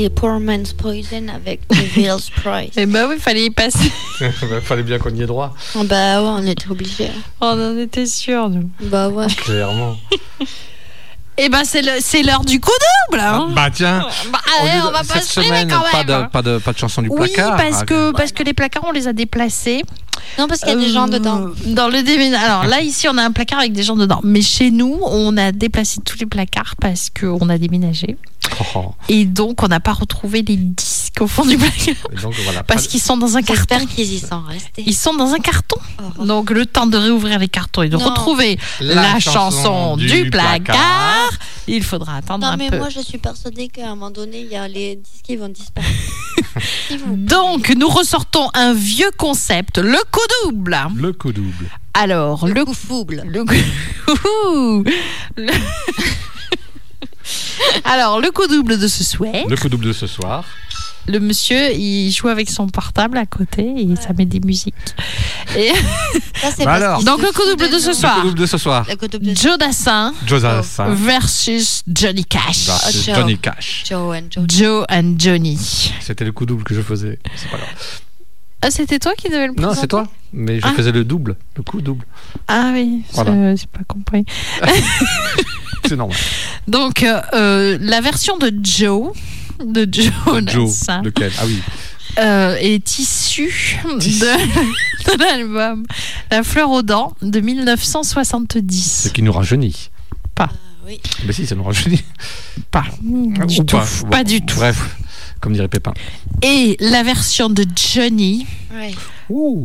C'était Poor Man's Poison avec Devil's Price. Et bah oui, fallait y passer. Fallait bien qu'on y ait droit, bah ouais, on était obligés. On en était sûr, nous. Bah ouais. clairement. Et ben c'est le- c'est l'heure du coup double. hein. Bah tiens, Bah, allez, de- on va pas se semaine, quand pas même. de, pas, de, pas de chanson du Oui, placard. parce Ah, que, parce que les placards, on les a déplacés. Non, parce qu'il y a des gens Euh, dedans. Dans le déménagement. Alors là, ici, on a un placard avec des gens dedans. Mais chez nous, on a déplacé tous les placards parce qu'on a déménagé. Oh. Et donc, on n'a pas retrouvé les disques au fond du placard. Voilà. Parce qu'ils sont dans un carton. J'espère qu'ils y sont restés. Ils sont dans un carton. Oh. Donc, le temps de réouvrir les cartons et de Non. retrouver la, chanson, du, placard, il faudra attendre Non, un mais peu. moi, je suis persuadée qu'à un moment donné, il y a les disques qui vont disparaître. Donc, nous ressortons un vieux concept, le coup double. Le coup double. Alors, le, le coup fouble. le coup-. Le- Alors, le coup double de ce souhait. Le coup double de ce soir. Le monsieur, il joue avec son portable à côté et ça met des musiques. Et Ça, c'est Bah parce alors. Donc, se le coup double de ce soir. Le coup double de ce soir. Le coup double de Joe Dassin Joseph hein, versus Johnny Cash. versus Joe. Johnny Cash. Joe and Joe. Joe and Johnny. C'était le coup double que je faisais. C'est pas grave. Ah, c'était toi qui devais le Non, présenter c'est toi. Mais je Ah. faisais le double. Le coup double. Ah oui, Voilà. ça, j'ai pas compris. C'est normal. Donc, euh, euh, la version de Joe, de Joe, Joe. Dassin, Lequel Ah oui. euh, est issue de, de l'album La fleur aux dents de Ce 1970. qui nous rajeunit. Ah oui. Mais si, ça nous rajeunit. Pas du Ou tout. pas. Pas, Bon, du tout. Bref, comme dirait Pépin. Et la version de Johnny, Ouais.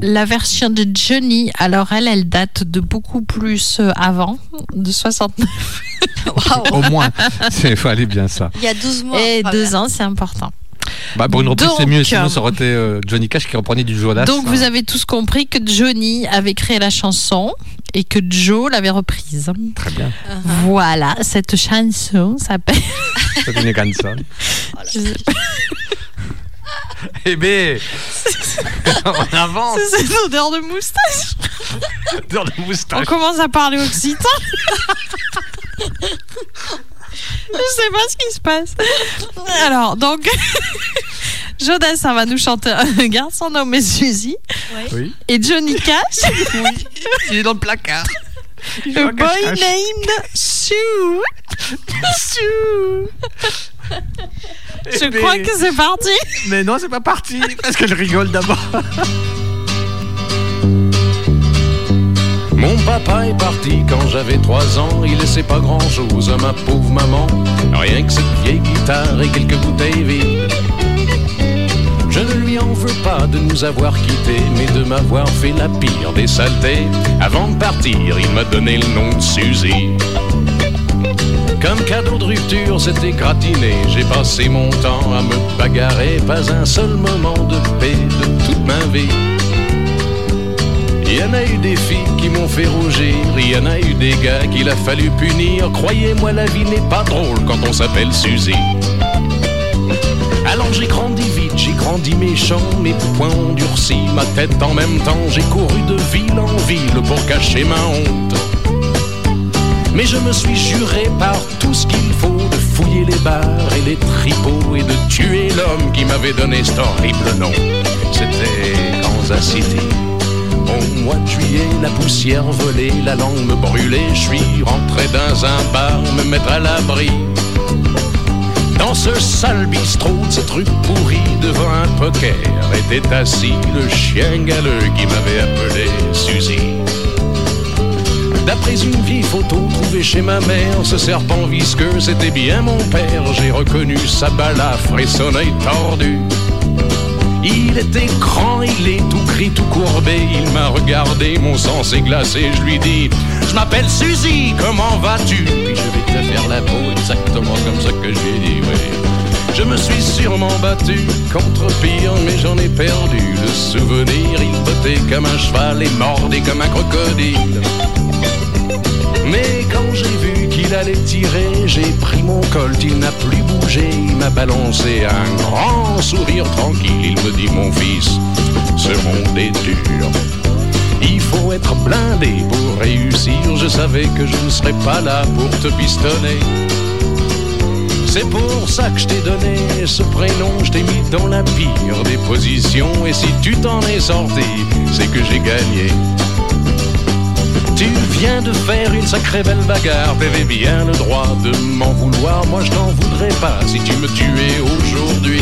la version de Johnny, alors elle, elle date de beaucoup plus euh, avant, de 69. Au moins, il fallait bien ça. Il y a 12 mois. Et enfin, deux ans, c'est important. Bah, pour une reprise, c'est mieux. Sinon, ça aurait été euh, Johnny Cash qui reprenait du Jonas. Donc vous avez tous compris que Johnny avait créé la chanson et que Joe l'avait reprise. Très bien. Uh-huh. Voilà, cette chanson s'appelle. C'est une canson. Eh ben, on avance. C'est cette odeur de moustache. Le On moustache. commence à parler occitan. Je sais pas ce qui se passe. Alors, donc, Jodassin va nous chanter un garçon nommé Suzy Oui. et Johnny Cash, Il est dans le placard. a boy named Sue. Sue. Je Eh crois ben, que c'est parti. Mais non, c'est pas parti. Parce qu'elle rigole d'abord. Mon papa est parti quand j'avais trois ans, il laissait pas grand chose à ma pauvre maman, rien que cette vieille guitare et quelques bouteilles vides. Je ne lui en veux pas de nous avoir quittés, mais de m'avoir fait la pire des saletés. Avant de partir, il m'a donné le nom de Suzy. Comme cadeau de rupture, c'était gratiné. J'ai passé mon temps à me bagarrer, pas un seul moment de paix de toute ma vie. Il y en a eu des filles qui m'ont fait rougir, il y en a eu des gars qu'il a fallu punir. Croyez-moi, la vie n'est pas drôle quand on s'appelle Suzy. Alors j'ai grandi grandi méchant, mes poings ont durci, ma tête en même temps, j'ai couru de ville en ville pour cacher ma honte. Mais je me suis juré par tout ce qu'il faut de fouiller les bars et les tripots et de tuer l'homme qui m'avait donné cet horrible nom. C'était Kansas City. Au mois de juillet, la poussière volait, la langue me brûlait, je suis rentré dans un bar me mettre à l'abri. Dans ce sale bistrot de cette rue pourrie, devant un poker, était assis le chien galeux qui m'avait appelé Suzy. D'après une vieille photo trouvée chez ma mère, ce serpent visqueux, c'était bien mon père. J'ai reconnu sa balafre et son œil tordu. Il était grand, il est tout gris, tout courbé. Il m'a regardé, mon sang s'est glacé. Je lui dis Je m'appelle Suzy, comment vas-tu? Puis je vais te faire la peau, exactement comme ça que j'ai dit, oui. Je me suis sûrement battu contre pire, mais j'en ai perdu le souvenir. Il bottait comme un cheval et mordait comme un crocodile. Mais quand j'ai vu qu'il allait tirer, j'ai pris mon colt, il n'a plus bougé, il m'a balancé un grand sourire tranquille. Il me dit mon fils, ce monde est dur. Il faut être blindé pour réussir. Je savais que je ne serais pas là pour te pistonner. C'est pour ça que je t'ai donné ce prénom, je t'ai mis dans la pire des positions. Et si tu t'en es sorti, c'est que j'ai gagné. Tu viens de faire une sacrée belle bagarre, t'avais bien le droit de m'en vouloir. Moi je t'en voudrais pas si tu me tuais aujourd'hui.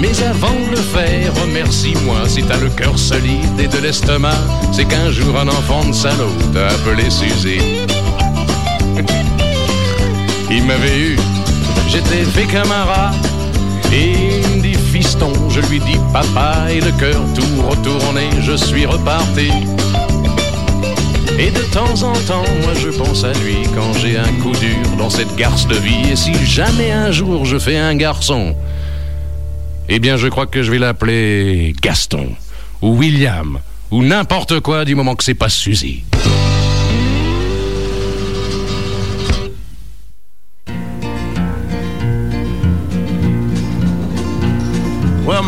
Mais avant de le faire, remercie-moi si t'as le cœur solide et de l'estomac. C'est qu'un jour un enfant de salaud t'a appelé Suzy. Il m'avait eu, j'étais fait comme il me dit fiston, je lui dis papa, et le cœur tout retourné, je suis reparti. Et de temps en temps, moi je pense à lui quand j'ai un coup dur dans cette garce de vie. Et si jamais un jour je fais un garçon, eh bien je crois que je vais l'appeler Gaston, ou William, ou n'importe quoi du moment que c'est pas Suzy.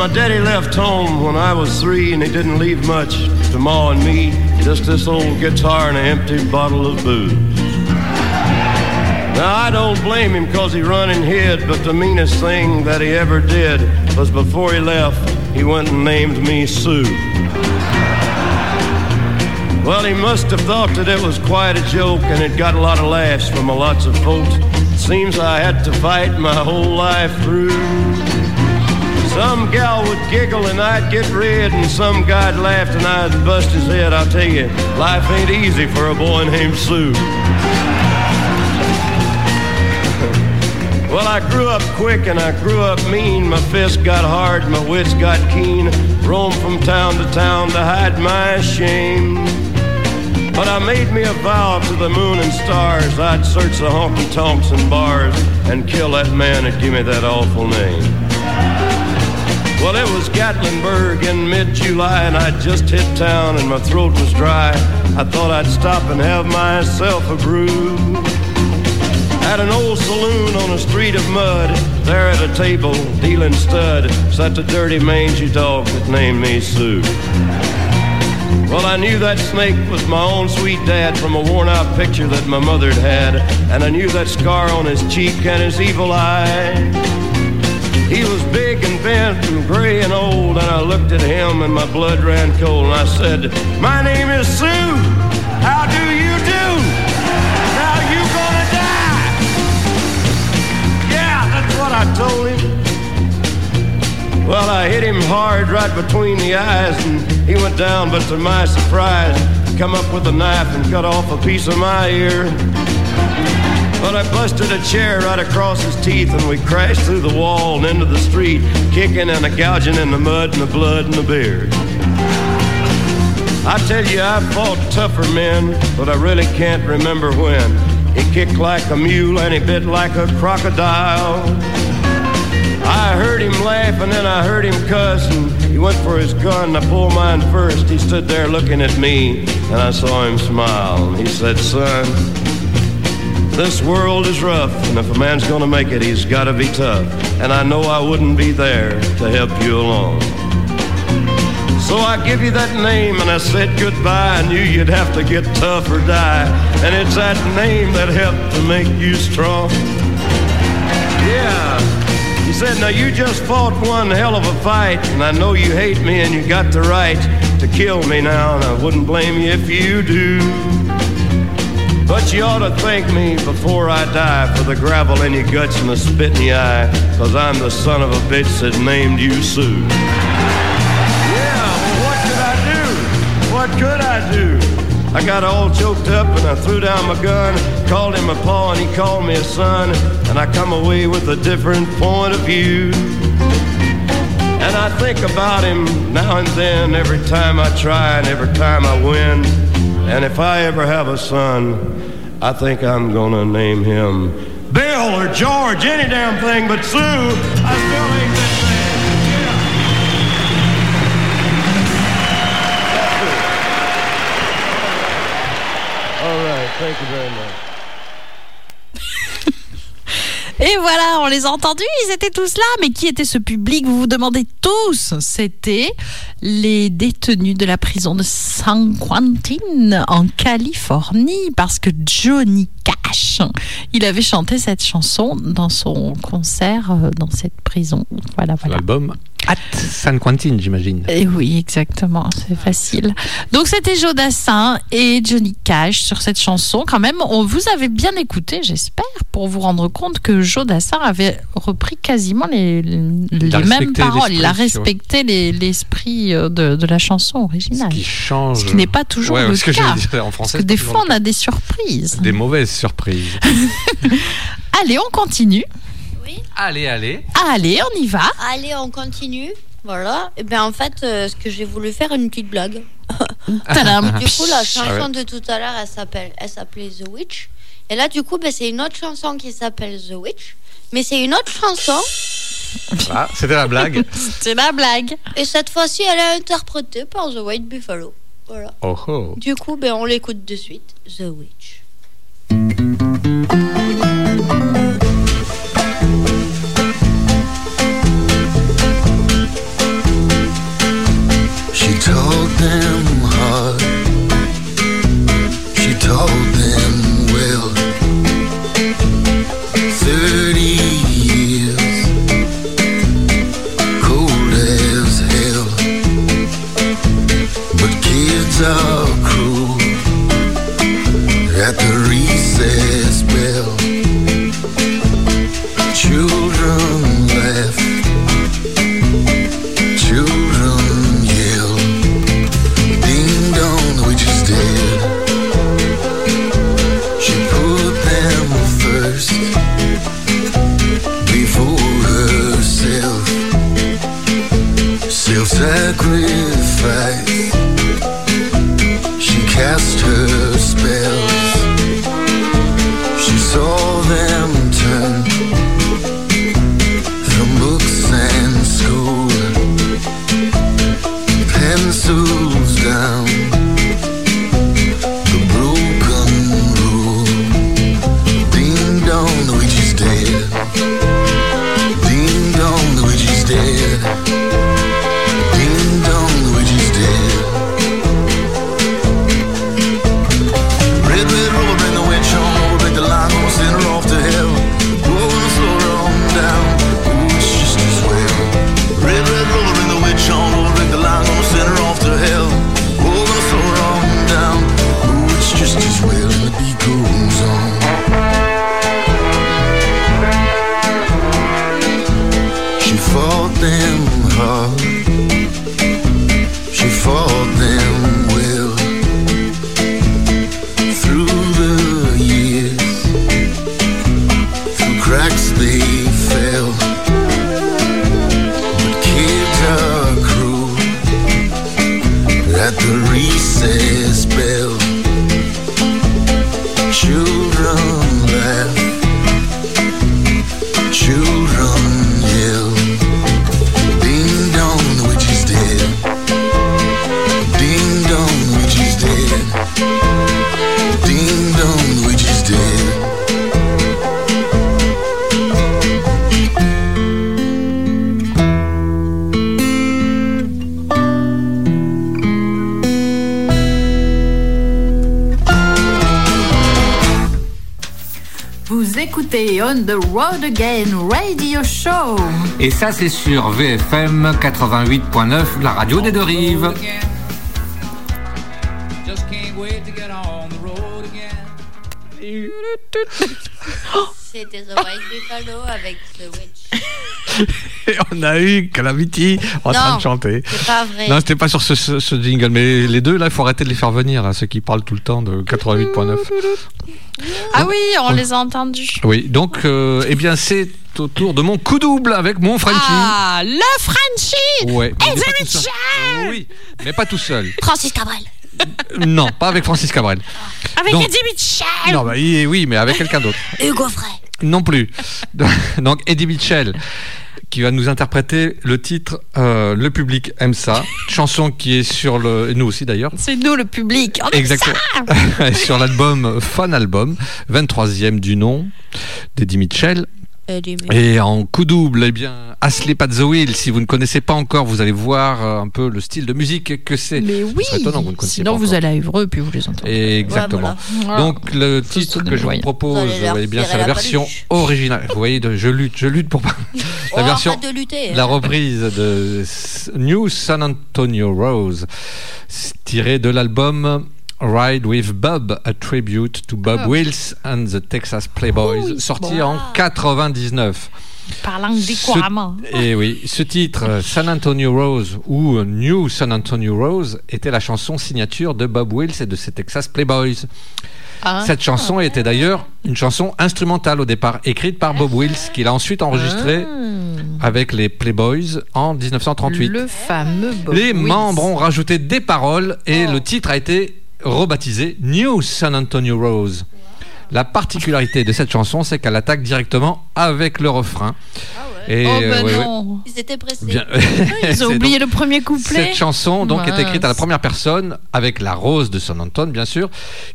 My daddy left home when I was three, and he didn't leave much to Ma and me. Just this old guitar and an empty bottle of booze. Now, I don't blame him because he run and hid, but the meanest thing that he ever did was before he left, he went and named me Sue. Well, he must have thought that it was quite a joke, and it got a lot of laughs from a lots of folks. Seems I had to fight my whole life through. Some gal would giggle and I'd get red, and some guy'd laugh and I'd bust his head. I'll tell you, life ain't easy for a boy named Sue. Well, I grew up quick and I grew up mean. My fists got hard, my wits got keen. Roamed from town to town to hide my shame. But I made me a vow to the moon and stars I'd search the honky tonks and bars and kill that man that gave me that awful name. Well, it was Gatlinburg in mid-July, and I'd just hit town, and my throat was dry. I thought I'd stop and have myself a brew. At an old saloon on a street of mud, there at a table, dealing stud, sat the dirty mangy dog that named me Sue. Well, I knew that snake was my own sweet dad from a worn out picture that my mother'd had, and I knew that scar on his cheek and his evil eye. He was bent and gray and old, and I looked at him and my blood ran cold, and I said, My name is Sue. How do you do? Now you gonna die? Yeah, that's what I told him. Well, I hit him hard right between the eyes, and he went down, but to my surprise, come up with a knife and cut off a piece of my ear. But I busted a chair right across his teeth, and we crashed through the wall and into the street, kicking and a gouging in the mud and the blood and the beer. I tell you, I fought tougher men, but I really can't remember when. He kicked like a mule and he bit like a crocodile. I heard him laugh and then I heard him cuss and he went for his gun. I pulled mine first. He stood there looking at me and I saw him smile. He said, Son, this world is rough and if a man's gonna make it, he's gotta be tough. And I know I wouldn't be there to help you along. So I give you that name and I said goodbye. I knew you'd have to get tough or die. And it's that name that helped to make you strong. Yeah. He said, Now you just fought one hell of a fight, and I know you hate me and you got the right to kill me now, and I wouldn't blame you if you do. But you ought to thank me before I die for the gravel in your guts and the spit in your eye, cause I'm the son of a bitch that named you Sue. Yeah, well, what could I do? What could I do? I got all choked up and I threw down my gun, called him a paw and he called me a son, and I come away with a different point of view. And I think about him now and then, every time I try and every time I win. And if I ever have a son, I think I'm gonna name him Bill or George, any damn thing but Sue. I still ain't that All right, thank you very much. Et voilà, on les a entendus, ils étaient tous là. Mais qui était ce public Vous vous demandez tous? C'était les détenus de la prison de San Quentin en Californie parce que Johnny Cash. Il avait chanté cette chanson dans son concert euh, dans cette prison. Voilà, voilà. L'album At San Quentin, j'imagine. Et oui, exactement, c'est facile. Donc c'était Joe Dassin et Johnny Cash sur cette chanson. Quand même, on vous avez bien écouté, j'espère, pour vous rendre compte que Joe Dassin avait repris quasiment les, mêmes paroles. Il a respecté les- l'esprit euh, de, de la chanson originale. Ce qui change. Ce qui n'est pas toujours Ouais, le ce que cas. en français. Parce que des fois, on a des surprises. des mauvaises surprises. Allez, on continue. Allez, allez. Allez, on y va. Allez, on continue. Voilà. Et bien en fait, euh, ce que j'ai voulu faire une petite blague. Tadam. Du coup, la chanson Ah ouais. de tout à l'heure, elle s'appelle, elle s'appelait The Witch. Et là, du coup, ben, c'est une autre chanson qui s'appelle The Witch. Mais c'est une autre chanson. Ah, c'était la blague. C'est la blague. Et cette fois-ci, elle est interprétée par The White Buffalo. Voilà. Oh oh. Du coup, ben, on l'écoute de suite. The Witch. Sacrifice. On the Road Again Radio Show. Et ça, c'est sur VFM 88.9, la radio des deux rives. Just can't wait to get on the road again. C'était The White Buffalo avec The Witch. On a eu Calamity en train de chanter. c'est pas vrai. Non, c'était pas sur ce, ce- ce jingle, mais les deux, là, il faut arrêter de les faire venir, là, ceux qui parlent tout le temps de 88.9. Ah oui, on les a entendus. Oui, donc, euh, eh bien, c'est au tour de mon coup double avec mon Frankie. Ah, le Frenchie Ouais. Et. Mitchell Oui, mais pas tout seul. Francis Cabrel. Non, pas avec Francis Cabrel. Avec Donc- Eddie Mitchell Non, bah, oui, mais avec quelqu'un d'autre. Hugo Frey. Non plus. Donc Eddie Mitchell qui va nous interpréter le titre euh, Le public aime ça, chanson qui est sur le nous aussi d'ailleurs. C'est nous le public. On aime Exactement. ça sur l'album Fun Album, 23e du nom d'Eddie Mitchell. Eddie Et en coup double, eh bien, Asleep at the Wheel. Si vous ne connaissez pas encore, vous allez voir euh, un peu le style de musique que c'est. Mais oui. Étonnant vous ne Sinon, pas vous allez à Évreux puis vous les entendez. Exactement. Voilà. Donc le Faut titre que je vous propose, eh bien, c'est la la version paluche. originale. Vous voyez, de- je lutte, je lutte pour pas. La Oh, version, de lutter. la reprise de New San Antonio Rose, tirée de l'album Ride with Bob, a tribute to Bob Ah. Wills and the Texas Playboys, Oui, sorti bon. en 99. Parlant des couramment. Et oui, ce titre, San Antonio Rose ou New San Antonio Rose, était la chanson signature de Bob Wills et de ses Texas Playboys. Ah. Cette chanson était d'ailleurs une chanson instrumentale au départ, écrite par Bob Wills, qu'il a ensuite enregistrée avec les Playboys en 1938. Le fameux Bob les Wills. membres ont rajouté des paroles et le titre a été rebaptisé New San Antonio Rose. La particularité de cette chanson, c'est qu'elle attaque directement avec le refrain. Et, Oh euh, ben ouais, ouais. non. Ils étaient pressés. Bien- Ils ont oublié donc- le premier couplet. Cette chanson donc est écrite à la première personne avec la rose de San Antone bien sûr,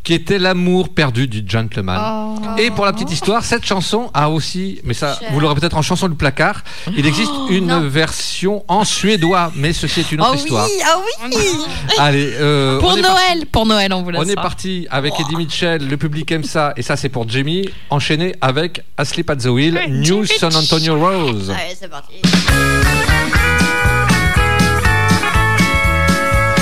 qui était l'amour perdu du gentleman. Oh. Et pour la petite histoire, cette chanson a aussi, mais ça vous l'aurez peut-être en chanson du placard, il existe une version en suédois, mais ceci est une autre Oh oui, histoire. ah oui. Allez, euh, Pour Noël, parti- pour Noël, on vous laisse. on est parti avec Eddie Mitchell, le public aime ça, et ça c'est pour Jamie, enchaîné avec Asleep at the Wheel, New San Antonio Rose. Allez, c'est parti.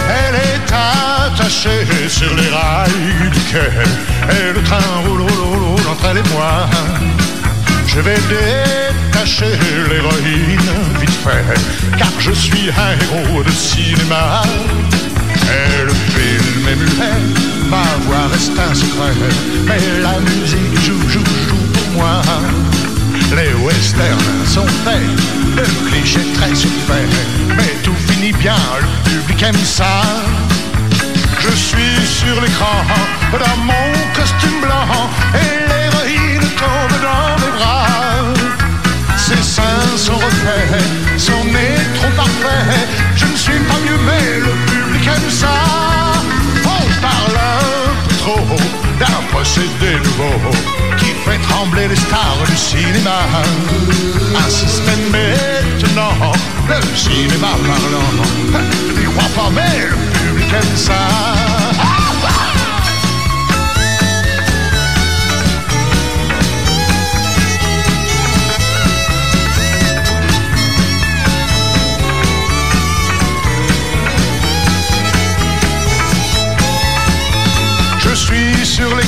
Elle est attachée sur les rails du quai Et le train roule, roule, roule, roule entre elle et moi Je vais détacher l'héroïne vite fait Car je suis un héros de cinéma Et le film est muet, ma voix reste un secret Mais la musique joue, joue, joue pour moi les westerns sont faits de clichés très surfaits, mais tout finit bien, le public aime ça. Je suis sur l'écran dans mon costume blanc et l'héroïne tombe dans mes bras. Ses seins sont refaits, d'un procédé nouveau qui fait trembler les stars du cinéma. Un système maintenant, le cinéma parlant. N'y crois pas, le public aime ça.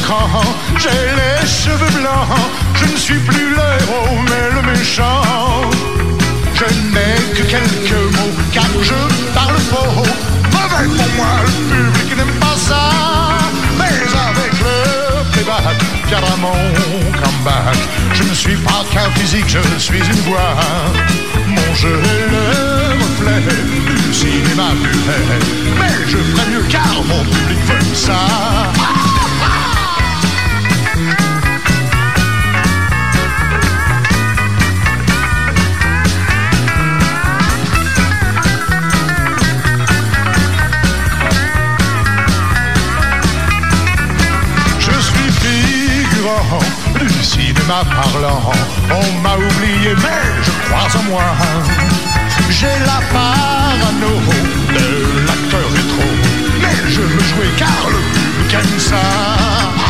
L'écran, j'ai les cheveux blancs. Je ne suis plus le héros, mais le méchant. Je n'ai que quelques mots, car je parle faux. Mauvais pour moi, le public n'aime pas ça. Mais avec le playback, viendra mon comeback. Je ne suis pas qu'un physique, je suis une voix. Mon jeu est le reflet du cinéma muet. Mais je ferai mieux car mon public veut ça. Cinéma parlant. On m'a oublié, mais je crois en moi. J'ai la parano de l'acteur rétro. Mais je veux jouer car le public ça.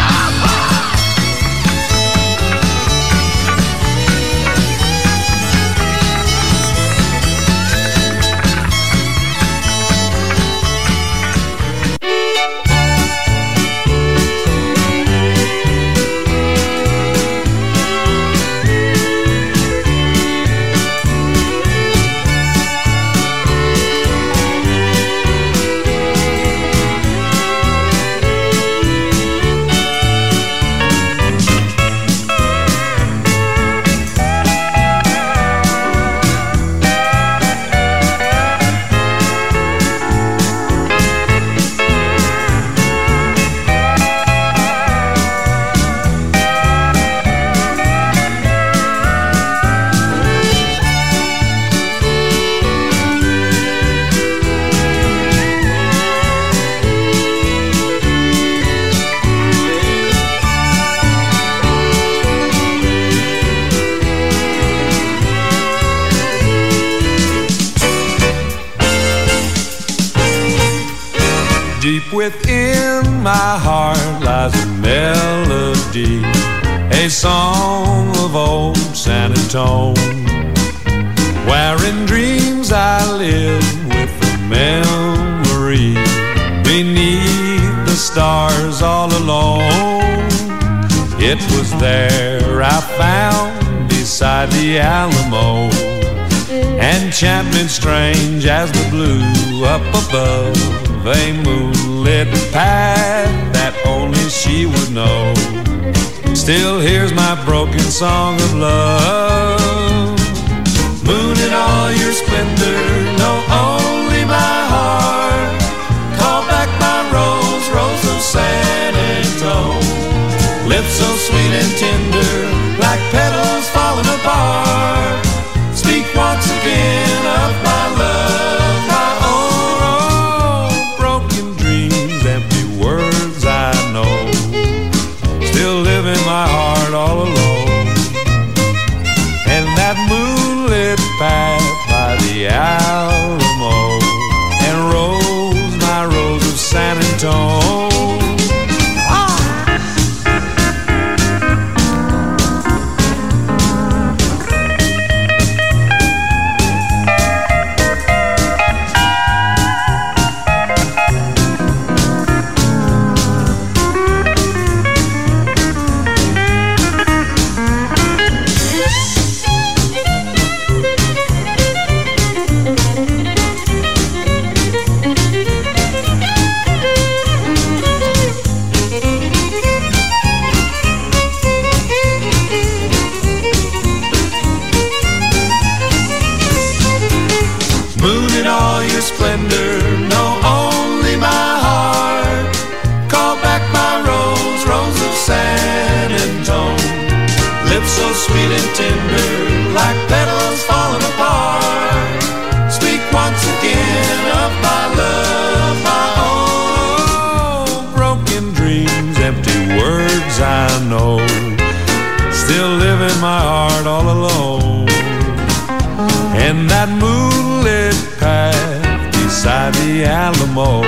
more.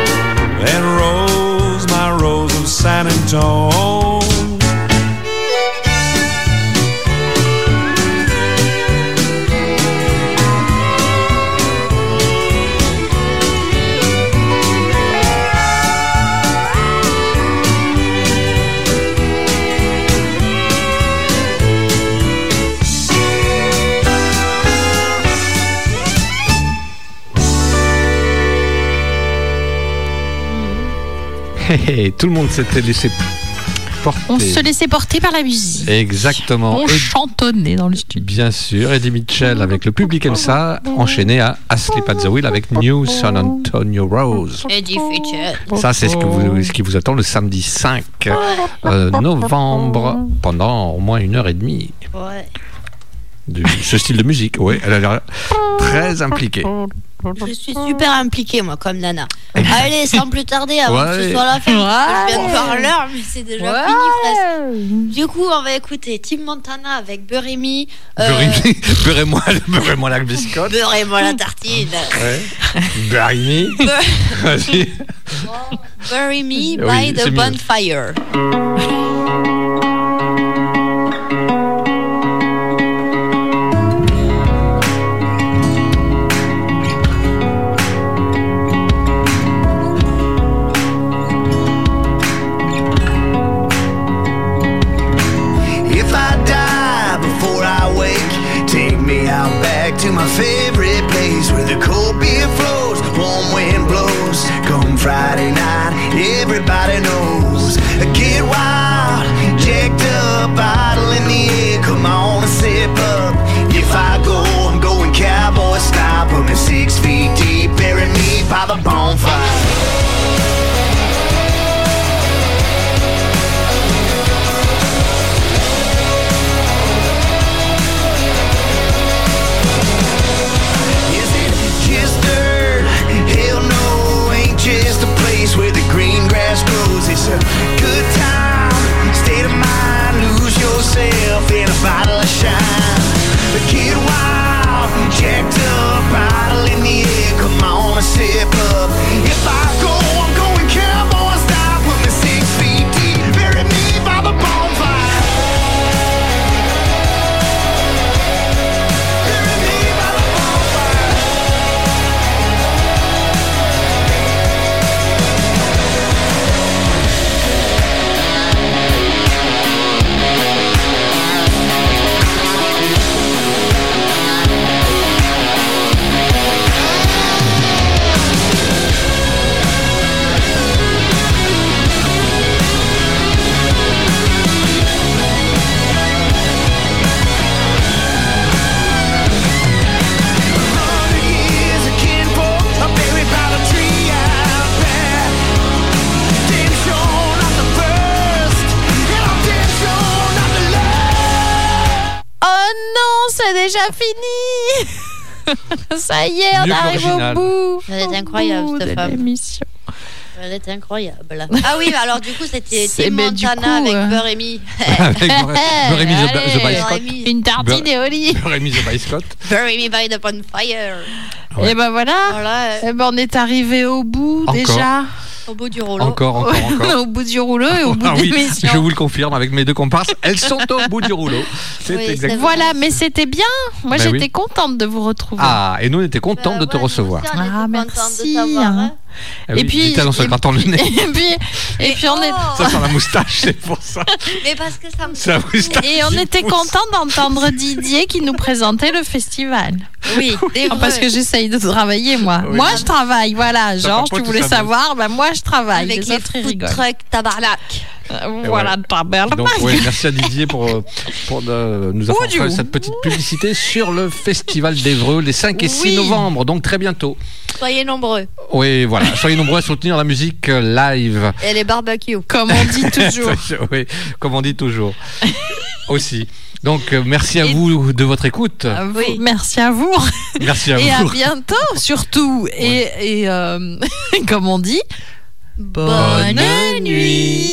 Hé, tout le monde s'était laissé porter. On se laissait porter par la musique. Exactement. On Et chantonnait dans le studio. bien sûr, Eddie Mitchell avec le public aime ça, enchaîné à Asleep at the Wheel avec New San Antonio Rose. Eddie Fitchett. Ça, c'est ce, que vous- ce qui vous attend le samedi 5 euh, novembre pendant au moins une heure et demie. Ouais. De ce style de musique, oui, elle a l'air très impliquée. Je suis super impliquée, moi, comme Nana. Allez, sans plus tarder, avant que Ouais. ce soit la fin, que je viens de Ouais. voir l'heure, mais c'est déjà Ouais. fini presque. Du coup, on va écouter Tim Montana avec Bury Me. euh, Beurrez- Beurrez-moi beurrez-moi la biscotte. Beurrez-moi la tartine. Ouais. Bury me. Vas-y. Bury Me by the. Bonfire. On arrive au bout. Elle est au incroyable, cette femme. l'émission. Elle est incroyable. Ah oui, alors du coup, c'était Tim Montana coup, avec euh, Burremy. Avec Rémi the, Allez, the Bice Scott. Une tartine et olive. Rémi the Bice Scott. Burremy by the bonfire. Ouais. Et ben voilà. Voilà, euh, Eh ben, on est arrivé au bout Encore. déjà. Au bout du rouleau. Encore, encore, encore. au bout du rouleau et au bout Ah de oui, l'émission. je vous le confirme avec mes deux comparses, elles sont au bout du rouleau. C'est Oui, exact. c'est Voilà, mais c'était bien. Moi, Ben j'étais oui. contente de vous retrouver. Ah, et nous on était contents Bah de te recevoir. aussi, Ah, contentes merci, de Et puis- dit-elle en se et- grattant le nez. Et puis, et puis on est. Oh, Ça sent la moustache, c'est pour ça. Mais parce que ça me C'est la moustache. Et on était content d'entendre Didier qui nous présentait le festival. Oui, Ah, Parce que j'essaye de travailler, moi. Oui. Moi, je travaille, voilà. Georges, tu voulais savoir, ben moi, je travaille. avec les les autres, ils food rigolent. trucks tabarnak. Euh, Voilà, ta belle. Donc ouais, merci à Didier pour, euh, pour euh, nous avoir fait cette petite publicité sur le Festival d'Evreux les 5 et 6 Oui. novembre, donc très bientôt. Soyez nombreux. Oui, voilà, soyez nombreux à soutenir la musique euh, live. Et les barbecues. Comme on dit toujours. oui, comme on dit toujours. Aussi. Donc euh, merci à Et- vous de votre écoute. À vous. Oui. Merci à vous. Merci à Et à vous. bientôt, surtout. Et, et euh, comme on dit, bonne, Bonne nuit.